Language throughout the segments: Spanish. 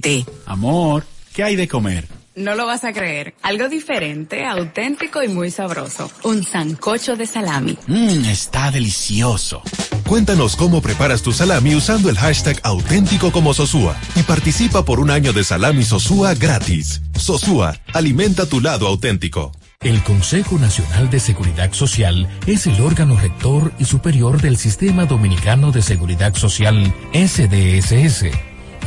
93.7. Amor, ¿qué hay de comer? No lo vas a creer. Algo diferente, auténtico y muy sabroso. Un sancocho de salami. Mmm, está delicioso. Cuéntanos cómo preparas tu salami usando el hashtag auténtico como Sosúa y participa por un año de salami Sosúa gratis. Sosúa, alimenta tu lado auténtico. El Consejo Nacional de Seguridad Social es el órgano rector y superior del Sistema Dominicano de Seguridad Social, SDSS.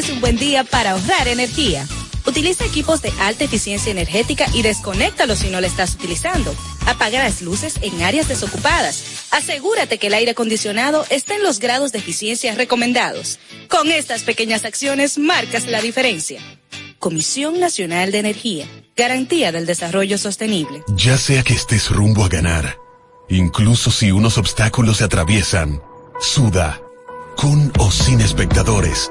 Es un buen día para ahorrar energía. Utiliza equipos de alta eficiencia energética y desconéctalos si no lo estás utilizando. Apaga las luces en áreas desocupadas. Asegúrate que el aire acondicionado esté en los grados de eficiencia recomendados. Con estas pequeñas acciones marcas la diferencia. Comisión Nacional de Energía. Garantía del Desarrollo Sostenible. Ya sea que estés rumbo a ganar, incluso si unos obstáculos se atraviesan, suda. Con o sin espectadores.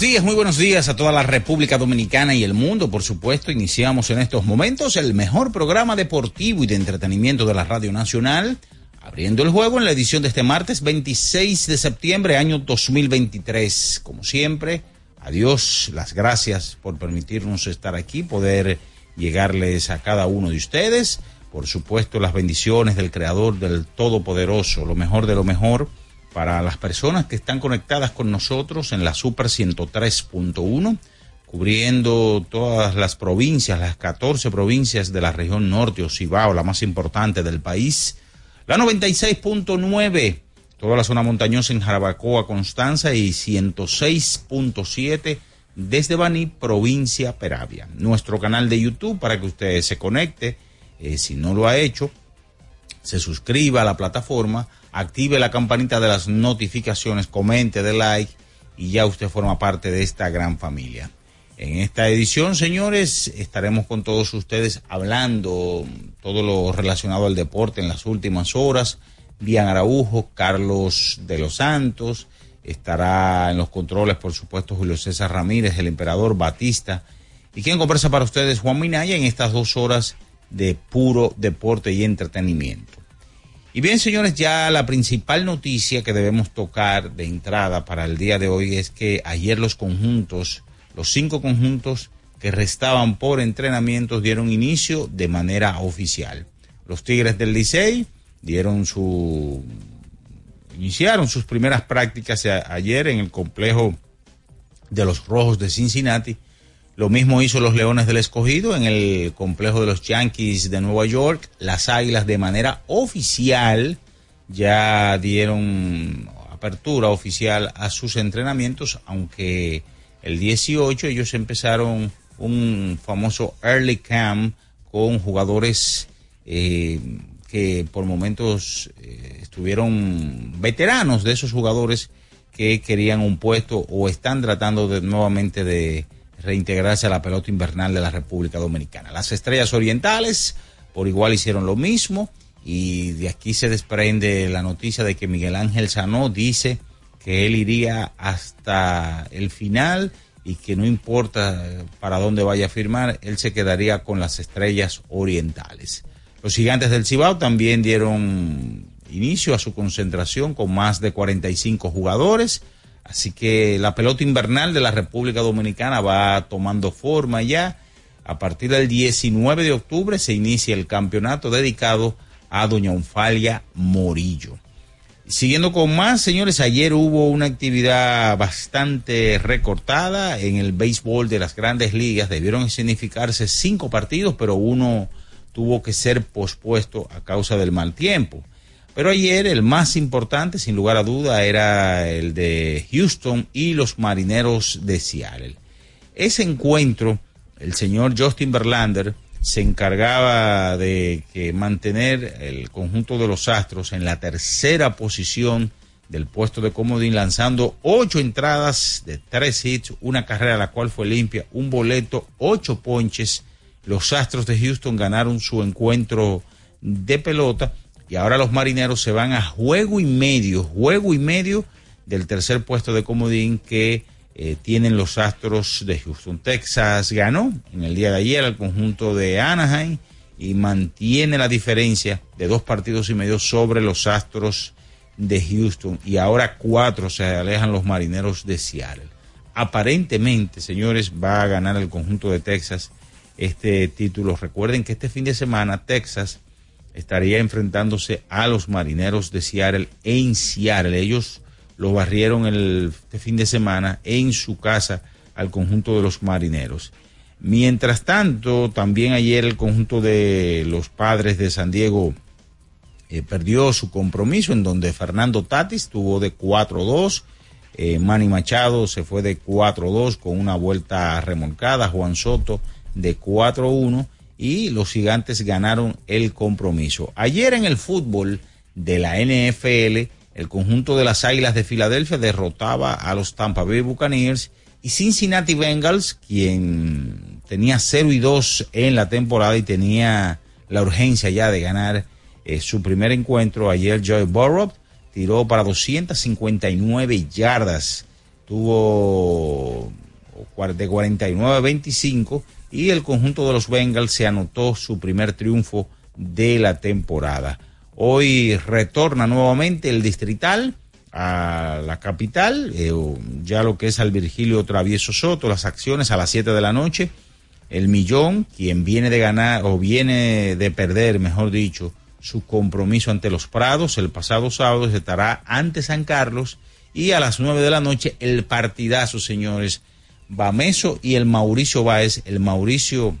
Muy buenos días, muy buenos días a toda la República Dominicana y el mundo, por supuesto. Iniciamos en estos momentos el mejor programa deportivo y de entretenimiento de la Radio Nacional, abriendo el juego en la edición de este martes 26 de septiembre, año 2023. Como siempre, adiós, las gracias por permitirnos estar aquí, poder llegarles a cada uno de ustedes. Por supuesto, las bendiciones del Creador, del Todopoderoso, lo mejor de lo mejor para las personas que están conectadas con nosotros en la Super 103.1, cubriendo todas las provincias, las 14 provincias de la región norte o Cibao, la más importante del país, la 96.9, toda la zona montañosa en Jarabacoa, Constanza y 106.7 desde Baní, provincia Peravia. Nuestro canal de YouTube para que usted se conecte, eh, si no lo ha hecho, se suscriba a la plataforma, active la campanita de las notificaciones, comente, de like y ya usted forma parte de esta gran familia. En esta edición, señores, estaremos con todos ustedes hablando todo lo relacionado al deporte en las últimas horas. Bian Araujo, Carlos de los Santos, estará en los controles, por supuesto, Julio César Ramírez, el emperador Batista. Y quien conversa para ustedes, Juan Minaya, en estas dos horas de puro deporte y entretenimiento. Y bien, señores, ya la principal noticia que debemos tocar de entrada para el día de hoy es que ayer los conjuntos los cinco conjuntos que restaban por entrenamientos dieron inicio de manera oficial. Los Tigres del Licey dieron su iniciaron sus primeras prácticas ayer en el complejo de los Rojos de Cincinnati. Lo mismo hizo los Leones del Escogido en el complejo de los Yankees de Nueva York. Las Águilas de manera oficial ya dieron apertura oficial a sus entrenamientos, aunque el 18 ellos empezaron un famoso early camp con jugadores eh, que por momentos eh, estuvieron veteranos de esos jugadores que querían un puesto o están tratando de, nuevamente de reintegrarse a la pelota invernal de la República Dominicana. Las estrellas orientales por igual hicieron lo mismo y de aquí se desprende la noticia de que Miguel Ángel Sanó dice que él iría hasta el final y que no importa para dónde vaya a firmar, él se quedaría con las estrellas orientales. Los gigantes del Cibao también dieron inicio a su concentración con más de 45 jugadores, así que la pelota invernal de la República Dominicana va tomando forma ya. A partir del 19 de octubre se inicia el campeonato dedicado a Doña Onfalia Morillo. Siguiendo con más, señores, ayer hubo una actividad bastante recortada en el béisbol de las grandes ligas. Debieron significarse cinco partidos, pero uno tuvo que ser pospuesto a causa del mal tiempo. Pero ayer el más importante, sin lugar a duda, era el de Houston y los Marineros de Seattle. Ese encuentro, el señor Justin Verlander se encargaba de que mantener el conjunto de los Astros en la tercera posición del puesto de comodín, lanzando ocho entradas de tres hits, una carrera la cual fue limpia, un boleto, ocho ponches. Los Astros de Houston ganaron su encuentro de pelota y ahora los marineros se van a juego y medio, juego y medio del tercer puesto de comodín que eh, tienen los Astros de Houston. Texas ganó en el día de ayer al conjunto de Anaheim y mantiene la diferencia de dos partidos y medio sobre los Astros de Houston y ahora cuatro se alejan los marineros de Seattle. Aparentemente, señores, va a ganar el conjunto de Texas este título. Recuerden que este fin de semana Texas estaría enfrentándose a los marineros de Seattle en Seattle. Ellos lo barrieron el este fin de semana en su casa al conjunto de los marineros. Mientras tanto, también ayer el conjunto de los padres de San Diego eh, perdió su compromiso en donde Fernando Tatis tuvo de 4-2, eh, Manny Machado se fue de 4-2 con una vuelta remolcada, Juan Soto de 4-1 y los gigantes ganaron el compromiso. Ayer en el fútbol de la NFL, el conjunto de las Águilas de Filadelfia derrotaba a los Tampa Bay Buccaneers y Cincinnati Bengals, quien tenía 0 y 2 en la temporada y tenía la urgencia ya de ganar eh, su primer encuentro. Ayer Joy Burrow tiró para 259 yardas, tuvo de 49 a 25 y el conjunto de los Bengals se anotó su primer triunfo de la temporada. Hoy retorna nuevamente el distrital a la capital, eh, ya lo que es al Virgilio Travieso Soto, las acciones a las 7 de la noche. El Millón, quien viene de ganar o viene de perder, mejor dicho, su compromiso ante los Prados el pasado sábado estará ante San Carlos y a las 9 de la noche el partidazo, señores, Bameso y el Mauricio Báez, el Mauricio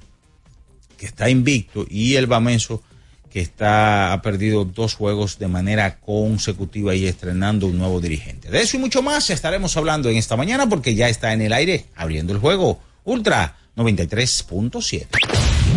que está invicto y el Bameso que está, ha perdido dos juegos de manera consecutiva y estrenando un nuevo dirigente. De eso y mucho más estaremos hablando en esta mañana porque ya está en el aire abriendo el juego Ultra 93.7.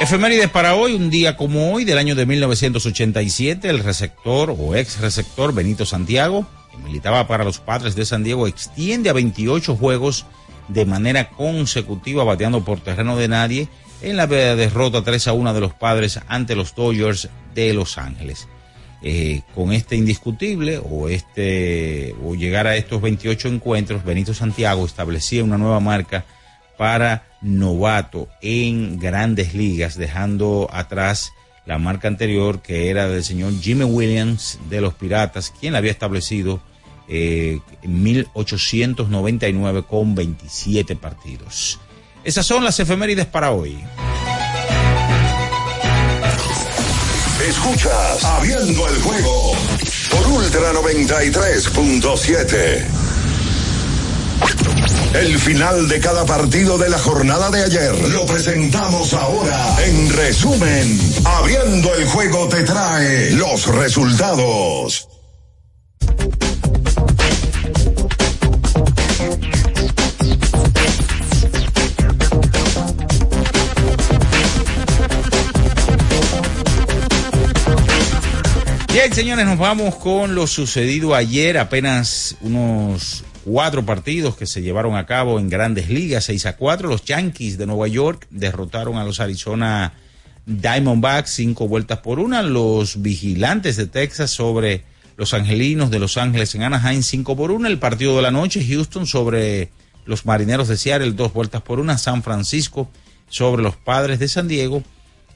Efemérides para hoy, un día como hoy, del año de 1987, el receptor o ex receptor Benito Santiago, que militaba para los padres de San Diego, extiende a 28 juegos de manera consecutiva, bateando por terreno de nadie en la derrota 3 a 1 de los padres ante los Dodgers de Los Ángeles. Eh, con este indiscutible o este o llegar a estos 28 encuentros, Benito Santiago establecía una nueva marca para novato en grandes ligas, dejando atrás la marca anterior que era del señor Jimmy Williams de los Piratas, quien la había establecido eh, en 1899 con 27 partidos. Esas son las efemérides para hoy. Escuchas Abriendo el juego por Ultra 93.7. El final de cada partido de la jornada de ayer lo presentamos ahora. En resumen, Abriendo el juego te trae los resultados. Bien, señores, nos vamos con lo sucedido ayer, apenas unos cuatro partidos que se llevaron a cabo en grandes ligas, 6 a 4. Los Yankees de Nueva York derrotaron a los Arizona Diamondbacks cinco vueltas por una. Los Vigilantes de Texas sobre los Angelinos de Los Ángeles en Anaheim cinco por una. El partido de la noche, Houston sobre los Marineros de Seattle dos vueltas por una. San Francisco sobre los Padres de San Diego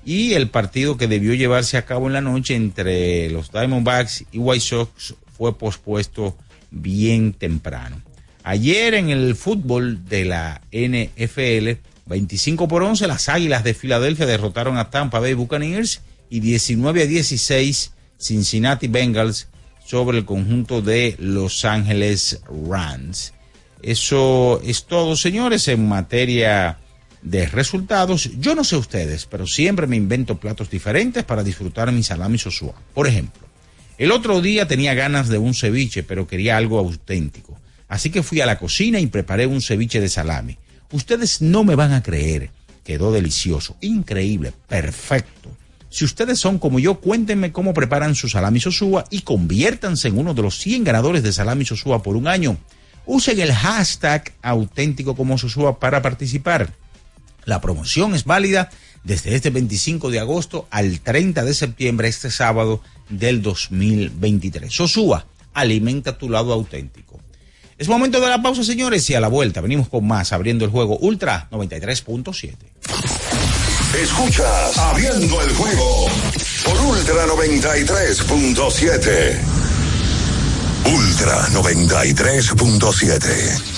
y el partido que debió llevarse a cabo en la noche entre los Diamondbacks y White Sox fue pospuesto bien temprano. Ayer en el fútbol de la NFL, 25 por 11, las Águilas de Filadelfia derrotaron a Tampa Bay Buccaneers y 19 a 16 Cincinnati Bengals sobre el conjunto de Los Ángeles Rams. Eso es todo, señores, en materia de resultados. Yo no sé ustedes, pero siempre me invento platos diferentes para disfrutar mi salami sosúa. Por ejemplo, el otro día tenía ganas de un ceviche, pero quería algo auténtico. Así que fui a la cocina y preparé un ceviche de salami. Ustedes no me van a creer. Quedó delicioso, increíble, perfecto. Si ustedes son como yo, cuéntenme cómo preparan su salami sosúa y conviértanse en uno de los 100 ganadores de salami sosúa por un año. Usen el hashtag auténtico como sosúa para participar. La promoción es válida desde este 25 de agosto al 30 de septiembre, este sábado del 2023. Sosúa, alimenta tu lado auténtico. Es momento de la pausa, señores, y a la vuelta venimos con más abriendo el juego Ultra 93.7. Escuchas Abriendo el juego por Ultra 93.7. Ultra 93.7.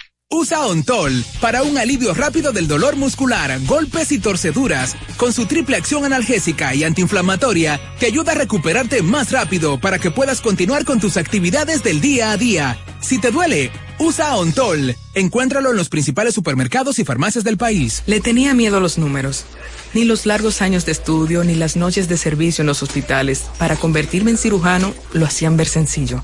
Usa Ontol para un alivio rápido del dolor muscular, golpes y torceduras. Con su triple acción analgésica y antiinflamatoria, te ayuda a recuperarte más rápido para que puedas continuar con tus actividades del día a día. Si te duele, Usa Ontol. Encuéntralo en los principales supermercados y farmacias del país. Le tenía miedo los números. Ni los largos años de estudio, ni las noches de servicio en los hospitales para convertirme en cirujano lo hacían ver sencillo.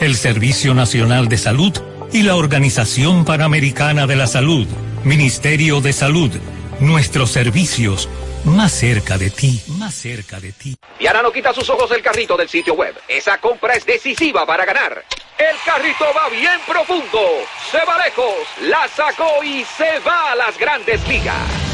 el Servicio Nacional de Salud y la Organización Panamericana de la Salud. Ministerio de Salud, nuestros servicios más cerca de ti, más cerca de ti. Diana no quita sus ojos del carrito del sitio web. Esa compra es decisiva para ganar. El carrito va bien profundo, se va lejos, la sacó y se va a las grandes ligas.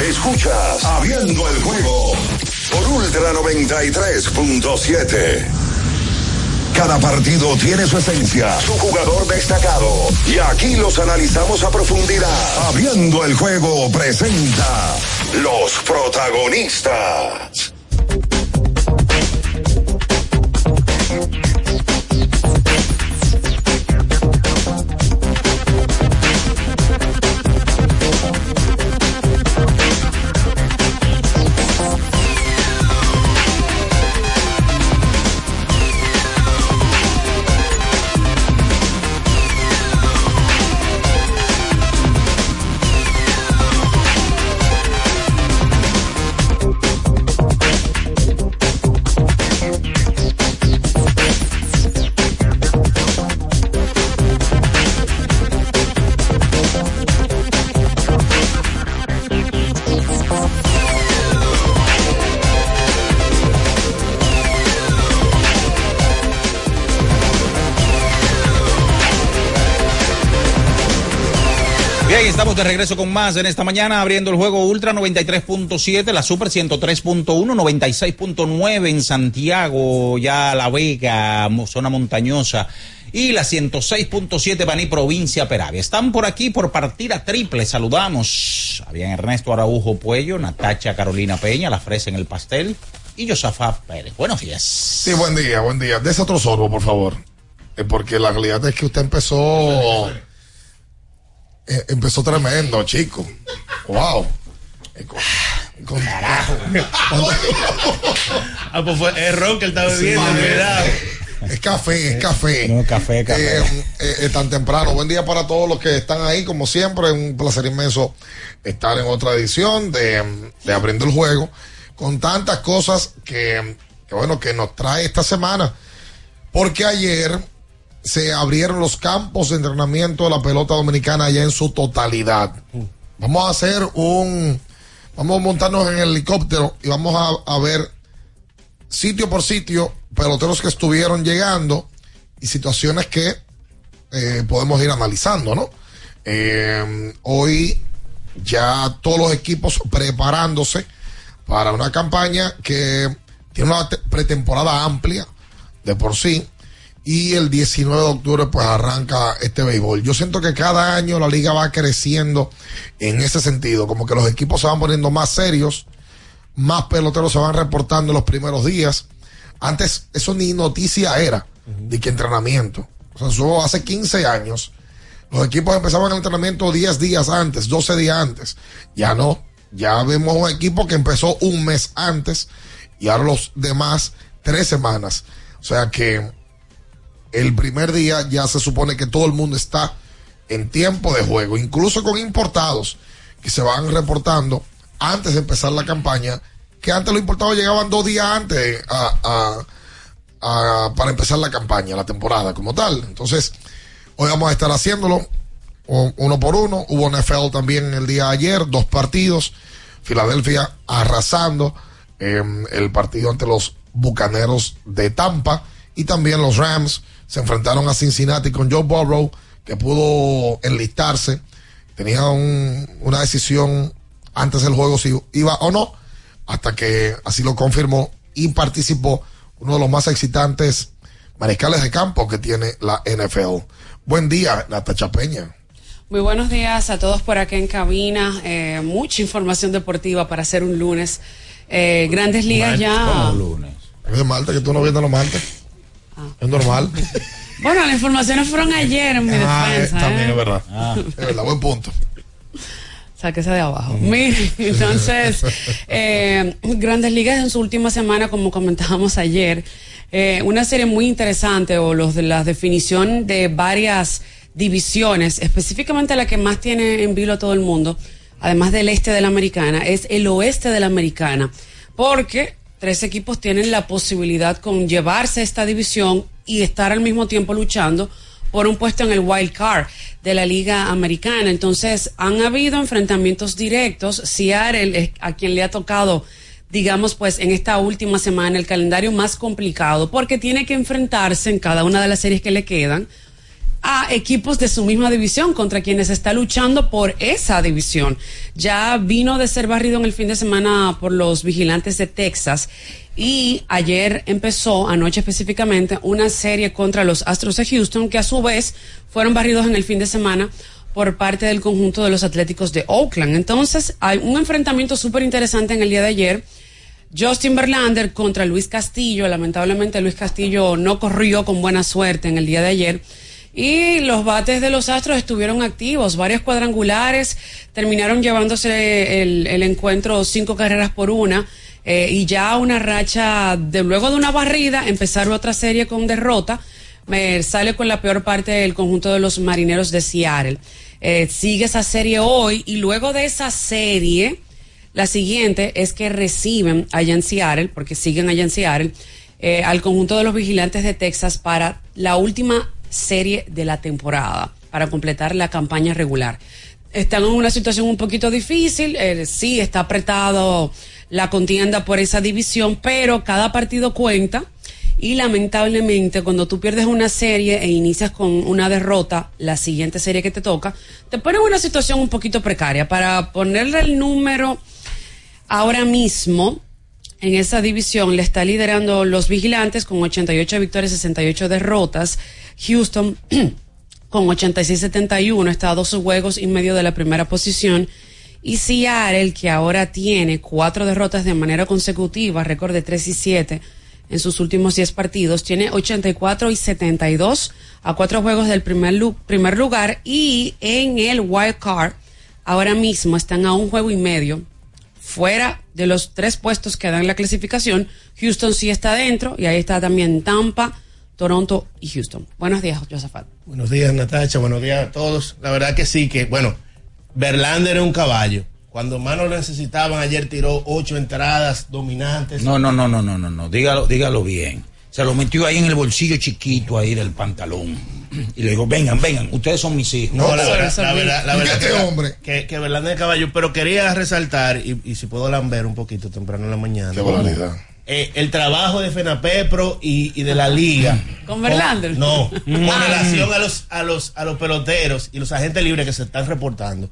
Escuchas Abriendo el juego por Ultra 93.7. Cada partido tiene su esencia, su jugador destacado. Y aquí los analizamos a profundidad. Abriendo el juego presenta los protagonistas. Estamos de regreso con más en esta mañana, abriendo el juego Ultra 93.7, la Super 103.1, 96.9 en Santiago, ya La Vega, zona montañosa, y la 106.7 Baní, provincia Peravia. Están por aquí por partida triple, saludamos a bien Ernesto Araujo Puello, Natacha Carolina Peña, la fresa en el pastel, y Josafat Pérez. Buenos días. Sí, buen día, buen día. Dese otro sorbo, por favor. Eh, porque la realidad es que usted empezó. Eh, empezó tremendo, chico. Wow. Eh, con- con- Ah, pues fue error que él estaba bebiendo, Sí. cuidado. Es café, es café. No, café, café. Eh, eh, tan temprano. Buen día para todos los que están ahí, como siempre. Un placer inmenso estar en otra edición de, de Abriendo el Juego. Con tantas cosas que, que, bueno, que nos trae esta semana. Porque ayer se abrieron los campos de entrenamiento de la pelota dominicana ya en su totalidad. Vamos a hacer un. Vamos a montarnos en el helicóptero y vamos a, ver sitio por sitio peloteros que estuvieron llegando y situaciones que eh, podemos ir analizando, ¿no? Eh, hoy ya todos los equipos preparándose para una campaña que tiene una pretemporada amplia de por sí y el 19 de octubre pues arranca este béisbol. Yo siento que cada año la liga va creciendo en ese sentido, como que los equipos se van poniendo más serios, más peloteros se van reportando en los primeros días. Antes eso ni noticia era, de que entrenamiento. O sea, eso hace 15 años. Los equipos empezaban el entrenamiento 10 días antes, 12 días antes. Ya no. Ya vemos un equipo que empezó un mes antes y ahora los demás tres semanas. O sea que el primer día ya se supone que todo el mundo está en tiempo de juego, incluso con importados que se van reportando antes de empezar la campaña, que antes los importados llegaban dos días antes para empezar la campaña, la temporada como tal. Entonces, hoy vamos a estar haciéndolo uno por uno. Hubo NFL también el día de ayer, dos partidos. Filadelfia arrasando em, el partido ante los Bucaneros de Tampa y también los Rams se enfrentaron a Cincinnati con Joe Burrow que pudo enlistarse. Tenía una decisión antes del juego si iba o no, hasta que así lo confirmó y participó uno de los más excitantes mariscales de campo que tiene la NFL. Buen día, Natacha Peña. Muy buenos días a todos por acá en cabina. Eh, mucha información deportiva para hacer un lunes. Eh, grandes ligas ya. lunes? Es de Malta, que tú no vienes los martes. Ah. Es normal. bueno, las informaciones fueron ayer en mi ah, defensa. Eh, también es verdad. Ah. Es verdad, buen punto. Sáquese de abajo. Mire, entonces, eh, Grandes Ligas en su última semana, como comentábamos ayer, eh, una serie muy interesante, o los de la definición de varias divisiones, específicamente la que más tiene en vilo a todo el mundo, además del este de la americana, es el oeste de la americana, porque tres equipos tienen la posibilidad con llevarse esta división y estar al mismo tiempo luchando por un puesto en el wild card de la Liga Americana. Entonces, han habido enfrentamientos directos. Seattle es a quien le ha tocado, digamos, pues en esta última semana el calendario más complicado porque tiene que enfrentarse en cada una de las series que le quedan a equipos de su misma división contra quienes está luchando por esa división. Ya vino de ser barrido en el fin de semana por los vigilantes de Texas y ayer empezó, anoche específicamente, una serie contra los Astros de Houston que a su vez fueron barridos en el fin de semana por parte del conjunto de los Atléticos de Oakland. Entonces hay un enfrentamiento súper interesante en el día de ayer. Justin Verlander contra Luis Castillo. Lamentablemente Luis Castillo no corrió con buena suerte en el día de ayer y los bates de los Astros estuvieron activos, varios cuadrangulares, terminaron llevándose el, encuentro cinco carreras por una. Eh, y ya una racha de luego de una barrida, empezar otra serie con derrota, me sale con la peor parte del conjunto de los marineros de Seattle. Eh, sigue esa serie hoy y luego de esa serie, la siguiente es que reciben allá en Seattle, porque siguen allá en Seattle, eh, al conjunto de los vigilantes de Texas para la última serie de la temporada para completar la campaña regular. Están en una situación un poquito difícil, eh, sí está apretado la contienda por esa división, pero cada partido cuenta y lamentablemente cuando tú pierdes una serie e inicias con una derrota, la siguiente serie que te toca, te pone en una situación un poquito precaria. Para ponerle el número ahora mismo, en esa división le está liderando los vigilantes con 88 victorias, 68 derrotas. Houston con 86-71 está a dos juegos y medio de la primera posición. Y Seattle, que ahora tiene cuatro derrotas de manera consecutiva, récord de 3 y 7 en sus últimos 10 partidos, tiene 84 y 72 a cuatro juegos del primer, primer lugar. Y en el wild card, ahora mismo están a un juego y medio fuera de los tres puestos que dan la clasificación. Houston sí está dentro y ahí está también Tampa, Toronto y Houston. Buenos días, Josafat. Buenos días, Natacha. Buenos días a todos. La verdad que sí, que bueno, Verlander era un caballo. Cuando más lo necesitaban, ayer tiró ocho entradas dominantes. No, no, no, no, no, no, no. Dígalo, dígalo bien. Se lo metió ahí en el bolsillo chiquito ahí del pantalón. Y le digo, vengan, vengan, ustedes son mis hijos. No, la verdad, la verdad, la verdad Este que, hombre. que, que Verlander es caballo, pero quería resaltar, y, y si puedo lamber un poquito temprano en la mañana. Qué barbaridad. Eh, el trabajo de FENAPEPRO y, y de la liga. ¿Con Verlander? No, con relación a los, a los, a los peloteros y los agentes libres que se están reportando.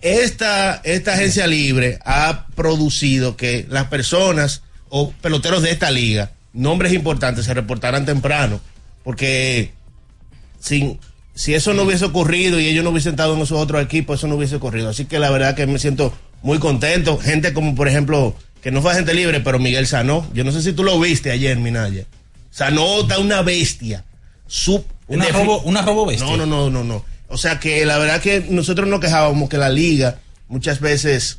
Esta, esta agencia libre ha producido que las personas o peloteros de esta liga, nombres importantes, se reportaran temprano. Porque sin, si eso no hubiese ocurrido y ellos no hubiesen estado en esos otros equipos, eso no hubiese ocurrido. Así que la verdad que me siento muy contento. Gente como, por ejemplo, que no fue agente libre, pero Miguel Sanó. Yo no sé si tú lo viste ayer, Minaya. Sanó está una bestia. Sub- Una robo- una robo bestia. No, no, no, no, no. O sea que la verdad que nosotros nos quejábamos que la liga muchas veces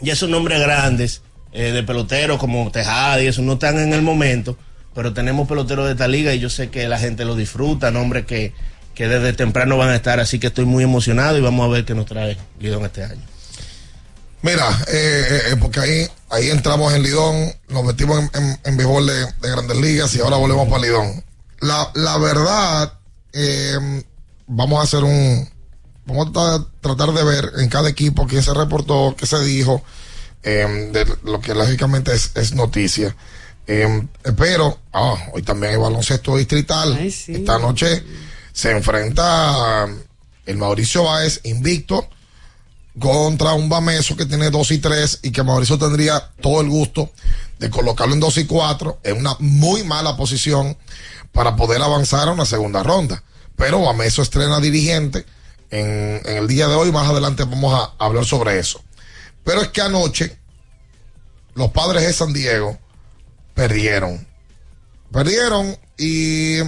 ya esos nombres grandes eh, de peloteros como Tejada y eso no están en el momento, pero tenemos peloteros de esta liga y yo sé que la gente lo disfruta, nombres que, que desde temprano van a estar, así que estoy muy emocionado y vamos a ver qué nos trae Lidón este año. Mira, eh, eh, porque ahí, ahí entramos en Lidón, nos metimos en, en, en béisbol de, de grandes ligas y ahora volvemos para Lidón. La, la verdad, eh, vamos a hacer un, vamos a tra- tratar de ver en cada equipo quién se reportó, qué se dijo, eh, de lo que lógicamente es, es noticia. Eh, pero, ah, hoy también hay baloncesto distrital. Esta noche se enfrenta el Mauricio Báez invicto contra un Bameso que tiene 2 y 3 y que Mauricio tendría todo el gusto de colocarlo en 2 y 4 en una muy mala posición para poder avanzar a una segunda ronda. Pero Bameso estrena dirigente en, en el día de hoy, más adelante vamos a hablar sobre eso. Pero es que anoche los padres de San Diego perdieron. Perdieron y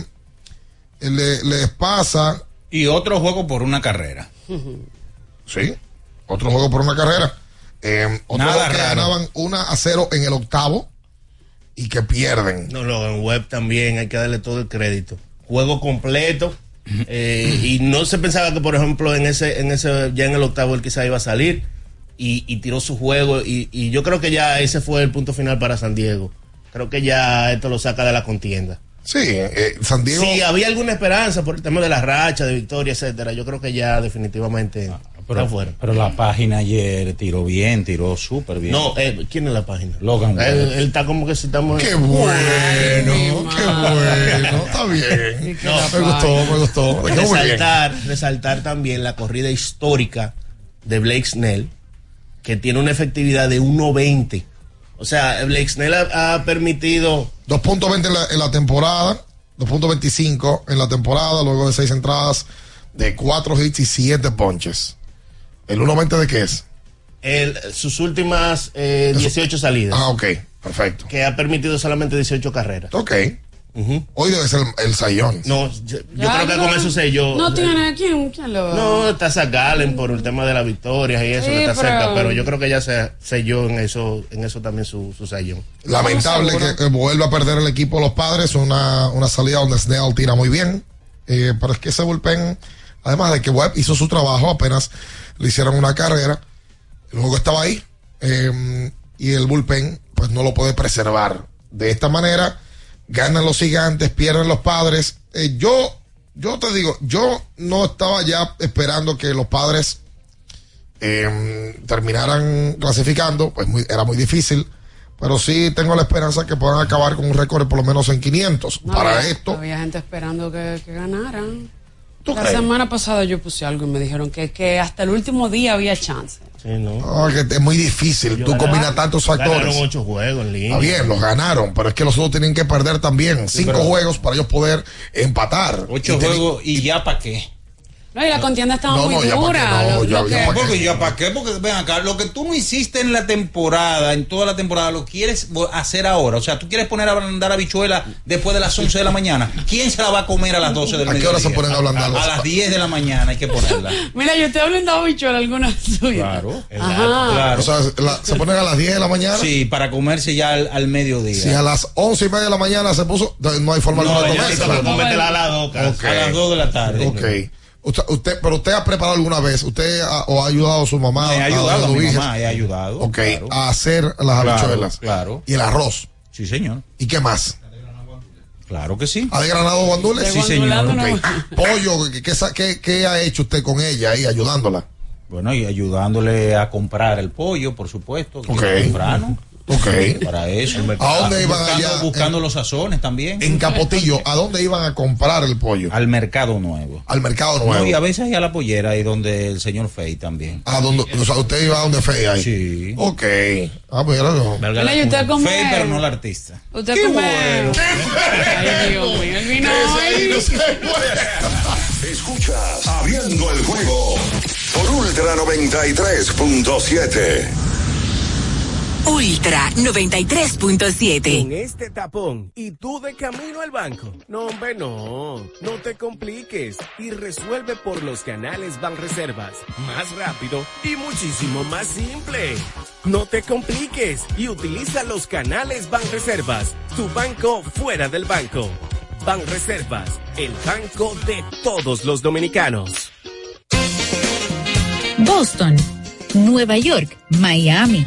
le- les pasa. Y otro juego por una carrera. Sí, otro juego por una carrera. Eh, otro Nada juego que raro. ganaban 1 a 0 en el octavo y que pierden. No, no, en web también hay que darle todo el crédito. Juego completo. eh, y no se pensaba que, por ejemplo, en ese, en ese, ya en el octavo él quizá iba a salir y, y tiró su juego. Y, y yo creo que ya ese fue el punto final para San Diego. Creo que ya esto lo saca de la contienda. Sí, eh, San Diego. Si había alguna esperanza por el tema de la racha, de victoria, etcétera, yo creo que ya definitivamente Pero, está fuera. pero la página ayer tiró bien, tiró súper bien. No, eh, ¿quién es la página? Logan Él, está como que si estamos. Qué bueno, qué bueno, está bien. No, me gustó, me gustó. Resaltar, resaltar también la corrida histórica de Blake Snell, que tiene una efectividad de 1.20. O sea, Blake Snell ha, ha permitido 2.20 en la, en la temporada, 2.25 en la temporada, luego de seis entradas, de cuatro hits y siete ponches. ¿El 1.20 de qué es? el- sus últimas eh, 18 salidas. Ah, ok, perfecto. Que ha permitido solamente 18 carreras. Ok. Hoy debe ser el, el sayón. No, yo, creo que no. con eso sé yo. No tiene. ¿Quién, quién lo.? No, está Zach Gallen por el tema de las victorias y eso Sí, que está pero- cerca, pero yo creo que ya se selló en eso, en eso también su, su sayón. Lamentable que, que vuelva a perder el equipo de los padres, una, una salida donde Snell tira muy bien, eh, pero es que ese bullpen, además de que Webb hizo su trabajo, apenas le hicieron una carrera, el juego estaba ahí, eh, y el bullpen pues no lo puede preservar. De esta manera, ganan los gigantes, pierden los padres. Eh, yo, yo te digo, yo no estaba ya esperando que los padres eh, terminaran clasificando, pues muy- era muy difícil, pero sí tengo la esperanza que puedan acabar con un récord de por lo menos en 500. No, Para había- esto, Había gente esperando que, que ganaran. ¿Tú La crees? semana pasada yo puse algo y me dijeron que, que hasta el último día había chance. Sí, no. que es muy difícil, tú combinas tantos factores. Ganaron ocho juegos en línea. Está bien, los ganaron, pero es que los otros tienen que perder también. Cinco pero- juegos para ellos poder empatar. Ocho Y ten- juegos y ya para qué. No, y la contienda estaba No, muy no, dura. no, lo- ya- ya que- pa' qué. Porque ya para qué, porque ven acá, lo que tú no hiciste en la temporada, en toda la temporada, lo quieres hacer ahora. O sea, tú quieres poner a ablandar habichuela después de las 11 de la mañana. ¿Quién se la va a comer a las 12 del ¿A qué mediodía? hora se ponen a ablandar las- A las 10 de la mañana hay que ponerla. Mira, yo te he hablando bichuela alguna suya. Claro, Ajá. claro. O sea, la- se ponen a las 10 de la mañana. Sí, para comerse ya al, al mediodía. Si a las 11 y media de la mañana se puso, no hay forma No, de comérsela. sí, cómetela a las dos, Ok. a las dos de la tarde. Ok. Usted, usted, pero usted ha preparado alguna vez, usted ha, o ha ayudado a su mamá, Me ha a- ayudado a a mi sus hijas, mamá, he ayudado. ok, claro. a hacer las Claro, habichuelas. claro. Y el arroz. Sí, señor. ¿Y qué más? Claro que sí. ¿Ha desgranado guandules? Sí, señor. Pollo, ¿qué, qué, qué- ha hecho usted con ella ahí, ayudándola? Bueno, y ayudándole a comprar el pollo, por supuesto. que Ok. es temprano. Ok. Para eso. ¿A dónde iban buscando, allá? Buscando los sazones también. En Capotillo, ¿a dónde iban a comprar el pollo? Al mercado nuevo. Al mercado nuevo. No, y a veces ahí a la pollera, ahí donde el señor Fey también. ¿A dónde, o sea, usted iba a donde Fe ahí? Sí. Ok. Ah, pues y usted come. Fey, pero no el artista. Usted Qué come. bueno. Ay, Dios mío, el vino hoy. Escuchas Abriendo el juego por Ultra 93.7. Ultra 93.7. Con este tapón y tú de camino al banco. No, hombre, no. No te compliques y resuelve por los canales Banreservas. Más rápido y muchísimo más simple. No te compliques y utiliza los canales Banreservas. Tu banco fuera del banco. Banreservas, el banco de todos los dominicanos. Boston, Nueva York, Miami,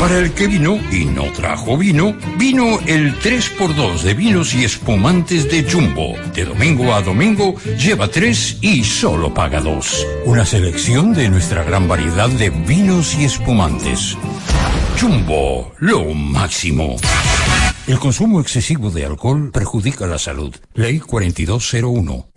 Para el que vino y no trajo vino, vino el 3x2 de vinos y espumantes de Jumbo. De domingo a domingo, lleva 3 y solo paga 2. Una selección de nuestra gran variedad de vinos y espumantes. Jumbo, lo máximo. El consumo excesivo de alcohol perjudica la salud. Ley 4201.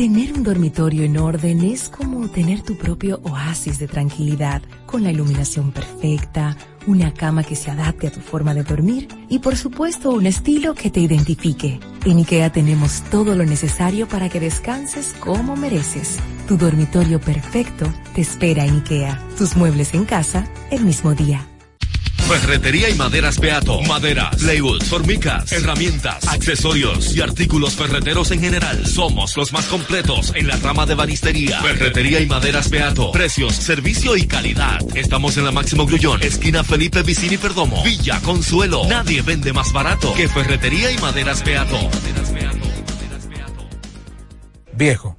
Tener un dormitorio en orden es como tener tu propio oasis de tranquilidad, con la iluminación perfecta, una cama que se adapte a tu forma de dormir y por supuesto un estilo que te identifique. En IKEA tenemos todo lo necesario para que descanses como mereces. Tu dormitorio perfecto te espera en IKEA. Tus muebles en casa el mismo día. Ferretería y maderas Beato. Maderas, plywood, formicas, herramientas, accesorios y artículos ferreteros en general. Somos los más completos en la rama de banistería. Ferretería y maderas Beato. Precios, servicio y calidad. Estamos en la Máximo Grullón, esquina Felipe Vicini Perdomo. Villa Consuelo. Nadie vende más barato que Ferretería y maderas Beato. Viejo,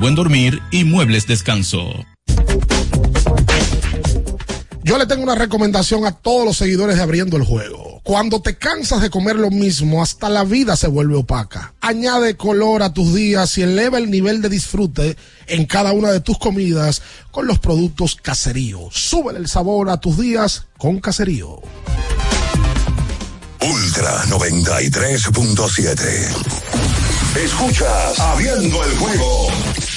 buen dormir y muebles descanso. Yo le tengo una recomendación a todos los seguidores de Abriendo el Juego. Cuando te cansas de comer lo mismo, hasta la vida se vuelve opaca. Añade color a tus días y eleva el nivel de disfrute en cada una de tus comidas con los productos Caserío. Súbele el sabor a tus días con Caserío. Ultra 93.7. Escuchas Abriendo el Juego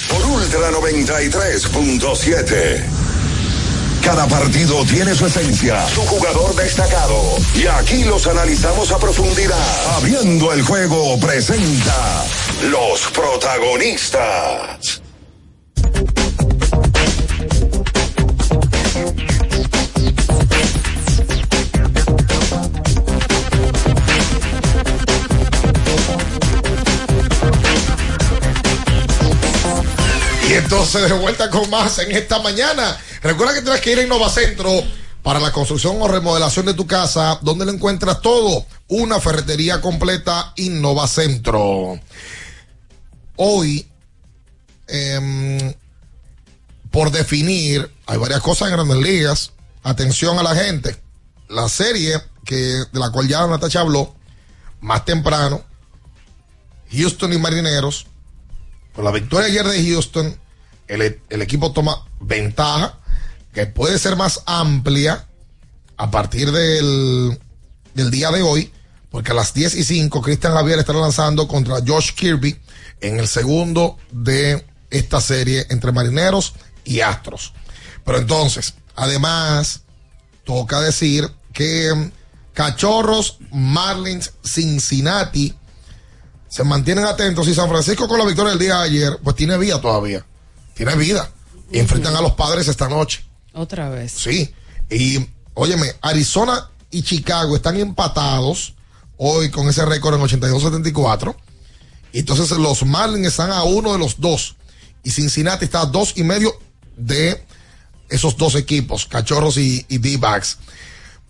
por Ultra 93.7. Cada partido tiene su esencia, su jugador destacado. Y aquí los analizamos a profundidad. Abriendo el juego presenta los protagonistas. Entonces de vuelta con más en esta mañana. Recuerda que tienes que ir a Innovacentro para la construcción o remodelación de tu casa, donde lo encuentras todo. Una ferretería completa Innovacentro. Hoy, em, por definir, hay varias cosas en grandes ligas. Atención a la gente. La serie que, de la cual ya Natacha habló, más temprano, Houston y Marineros, con la victoria ayer de Houston, el, equipo toma ventaja que puede ser más amplia a partir del, del día de hoy, porque a las 10 y 5 Cristian Javier estará lanzando contra Josh Kirby en el segundo de esta serie entre Marineros y Astros. Pero entonces, además, toca decir que mm, Cachorros, Marlins, Cincinnati se mantienen atentos y San Francisco con la victoria del día de ayer, pues tiene vida todavía. Tiene vida. Y enfrentan a los padres esta noche. Otra vez. Sí. Y, óyeme, Arizona y Chicago están empatados hoy con ese récord en 82-74. Y entonces los Marlins están a uno de los dos. Y Cincinnati está a dos y medio de esos dos equipos, Cachorros y, y D-Backs.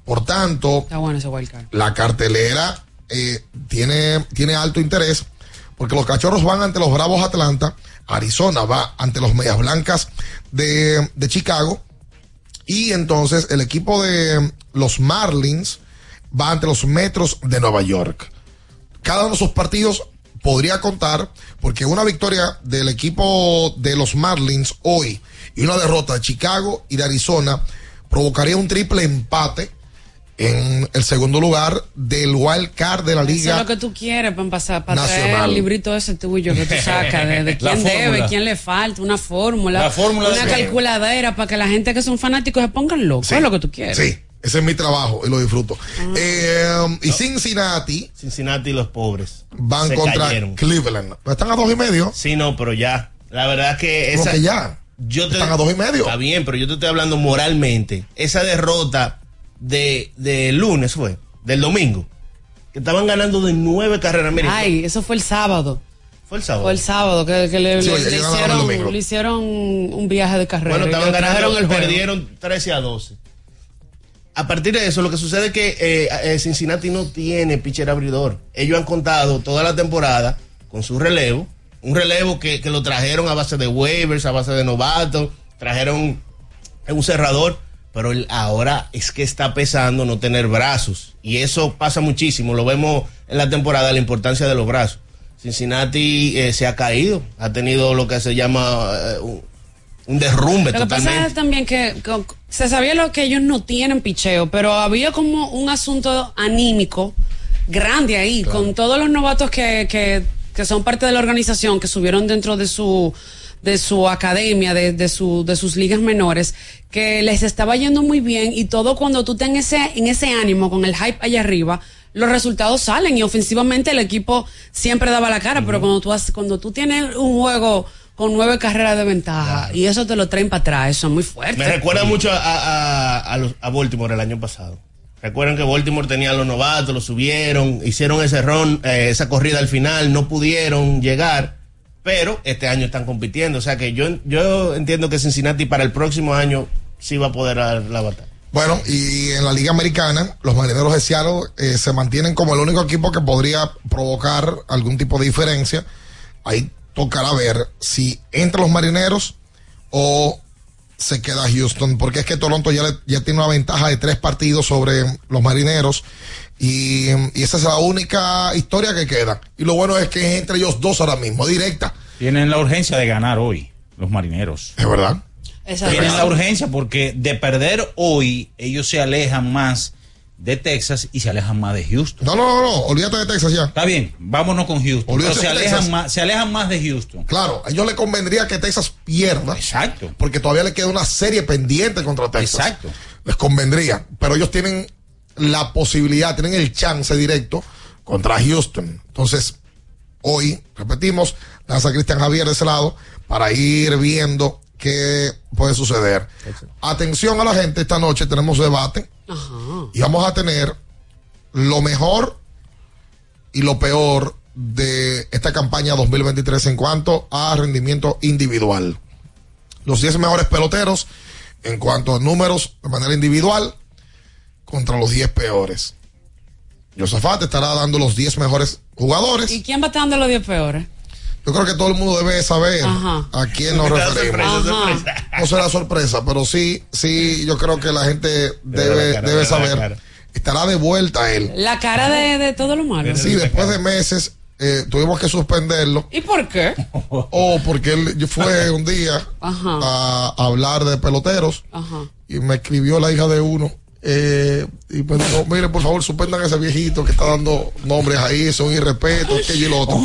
Por tanto, Está bueno ese wildcard. la cartelera eh, tiene, tiene alto interés porque los cachorros van ante los Bravos Atlanta, Arizona va ante los Medias Blancas de, de Chicago y entonces el equipo de los Marlins va ante los Metros de Nueva York. Cada uno de sus partidos podría contar porque una victoria del equipo de los Marlins hoy y una derrota de Chicago y de Arizona provocaría un triple empate en el segundo lugar del wild card de la Eso es liga lo que tú quieres para pasar, para traer Nacional. el librito ese tuyo que tú sacas, de, quién debe, quién le falta, una fórmula, La fórmula una de- calculadera para que la gente que son fanáticos se pongan locos. Es lo que tú quieres. Sí, ese es mi trabajo y lo disfruto. Ah. Eh, y Cincinnati Cincinnati y los pobres. van Se contra cayeron. Cleveland. Están a dos y medio. Sí, no, pero ya. La verdad que ¿Cómo esa. que ya? Yo te, Están a dos y medio. Está bien, pero yo te estoy hablando moralmente. Esa derrota de, de lunes fue, del domingo, que estaban ganando de nueve carreras. Mire, Ay, eso fue el sábado. fue el sábado. Fue el sábado que, que le, Sí, hicieron, le hicieron un viaje de carrera. Bueno, estaban ganando, el perdieron 13 a 12. A partir de eso, lo que sucede es que eh, eh, Cincinnati no tiene pitcher abridor. Ellos han contado toda la temporada con su relevo. Un relevo que, que lo trajeron a base de waivers, a base de novatos. Trajeron un cerrador. Pero ahora es que está pesando no tener brazos. Y eso pasa muchísimo. Lo vemos en la temporada, la importancia de los brazos. Cincinnati eh, se ha caído. Ha tenido lo que se llama eh, un, derrumbe Lo que totalmente. pasa es también que, que se sabía lo que ellos no tienen picheo, pero había como un asunto anímico grande ahí, con todos los novatos que, que, que son parte de la organización, que subieron dentro de su de su academia, de, de, su, de sus ligas menores, que les estaba yendo muy bien y todo cuando tú tengas ese, en ese ánimo, con el hype allá arriba, los resultados salen y ofensivamente el equipo siempre daba la cara, pero cuando tú, haces- cuando tú tienes un juego con nueve carreras de ventaja y eso te lo traen para atrás, eso es muy fuerte. Me recuerda mucho a, a, a, los- a Baltimore el año pasado. Recuerden que Baltimore tenía a los novatos, los subieron, hicieron ese ron, eh, esa corrida al final, no pudieron llegar, pero este año están compitiendo. O sea que yo, yo entiendo que Cincinnati para el próximo año sí va a poder dar la batalla. Bueno, y en la Liga Americana, los marineros de Seattle eh, se mantienen como el único equipo que podría provocar algún tipo de diferencia. Hay tocará ver si entra los marineros o se queda Houston, porque es que Toronto ya, le- ya tiene una ventaja de tres partidos sobre los marineros. Y, y esa es la única historia que queda. Y lo bueno es que es entre ellos dos ahora mismo, directa. Tienen la urgencia de ganar hoy, los marineros. Es verdad. Tienen la urgencia porque de perder hoy, ellos se alejan más de Texas y se alejan más de Houston. No, no, no, no, olvídate de Texas ya. Está bien, vámonos con Houston. Olvídate Pero se alejan, Texas. más, se alejan más de Houston. Claro, a ellos le convendría que Texas pierda. Exacto. Porque todavía le queda una serie pendiente contra Texas. Exacto. Les convendría. Pero ellos tienen la posibilidad, tienen el chance directo contra Houston. Entonces, hoy, repetimos, lanza Cristian Javier de ese lado para ir viendo qué puede suceder. Atención a la gente, esta noche tenemos debate y vamos a tener lo mejor y lo peor de esta campaña 2023 en cuanto a rendimiento individual. Los 10 mejores peloteros en cuanto a números de manera individual contra los 10 peores. Josafat estará dando los 10 mejores jugadores. ¿Y quién va a estar dando los 10 peores? Yo creo que todo el mundo debe saber Ajá. a quién nos referimos. sorpresa. No será sorpresa, pero sí, sí, yo creo que la gente Debe debe, la cara, debe debe la saber. Estará de vuelta él. La cara de, de todo lo malo. Sí, después de meses eh, tuvimos que suspenderlo. ¿Y por qué? O porque él fue un día Ajá. a hablar de peloteros Ajá. y me escribió la hija de uno. Eh, y me dijo, mire, por favor, suspendan a ese viejito que está dando nombres ahí, son irrespeto, aquello y lo otro.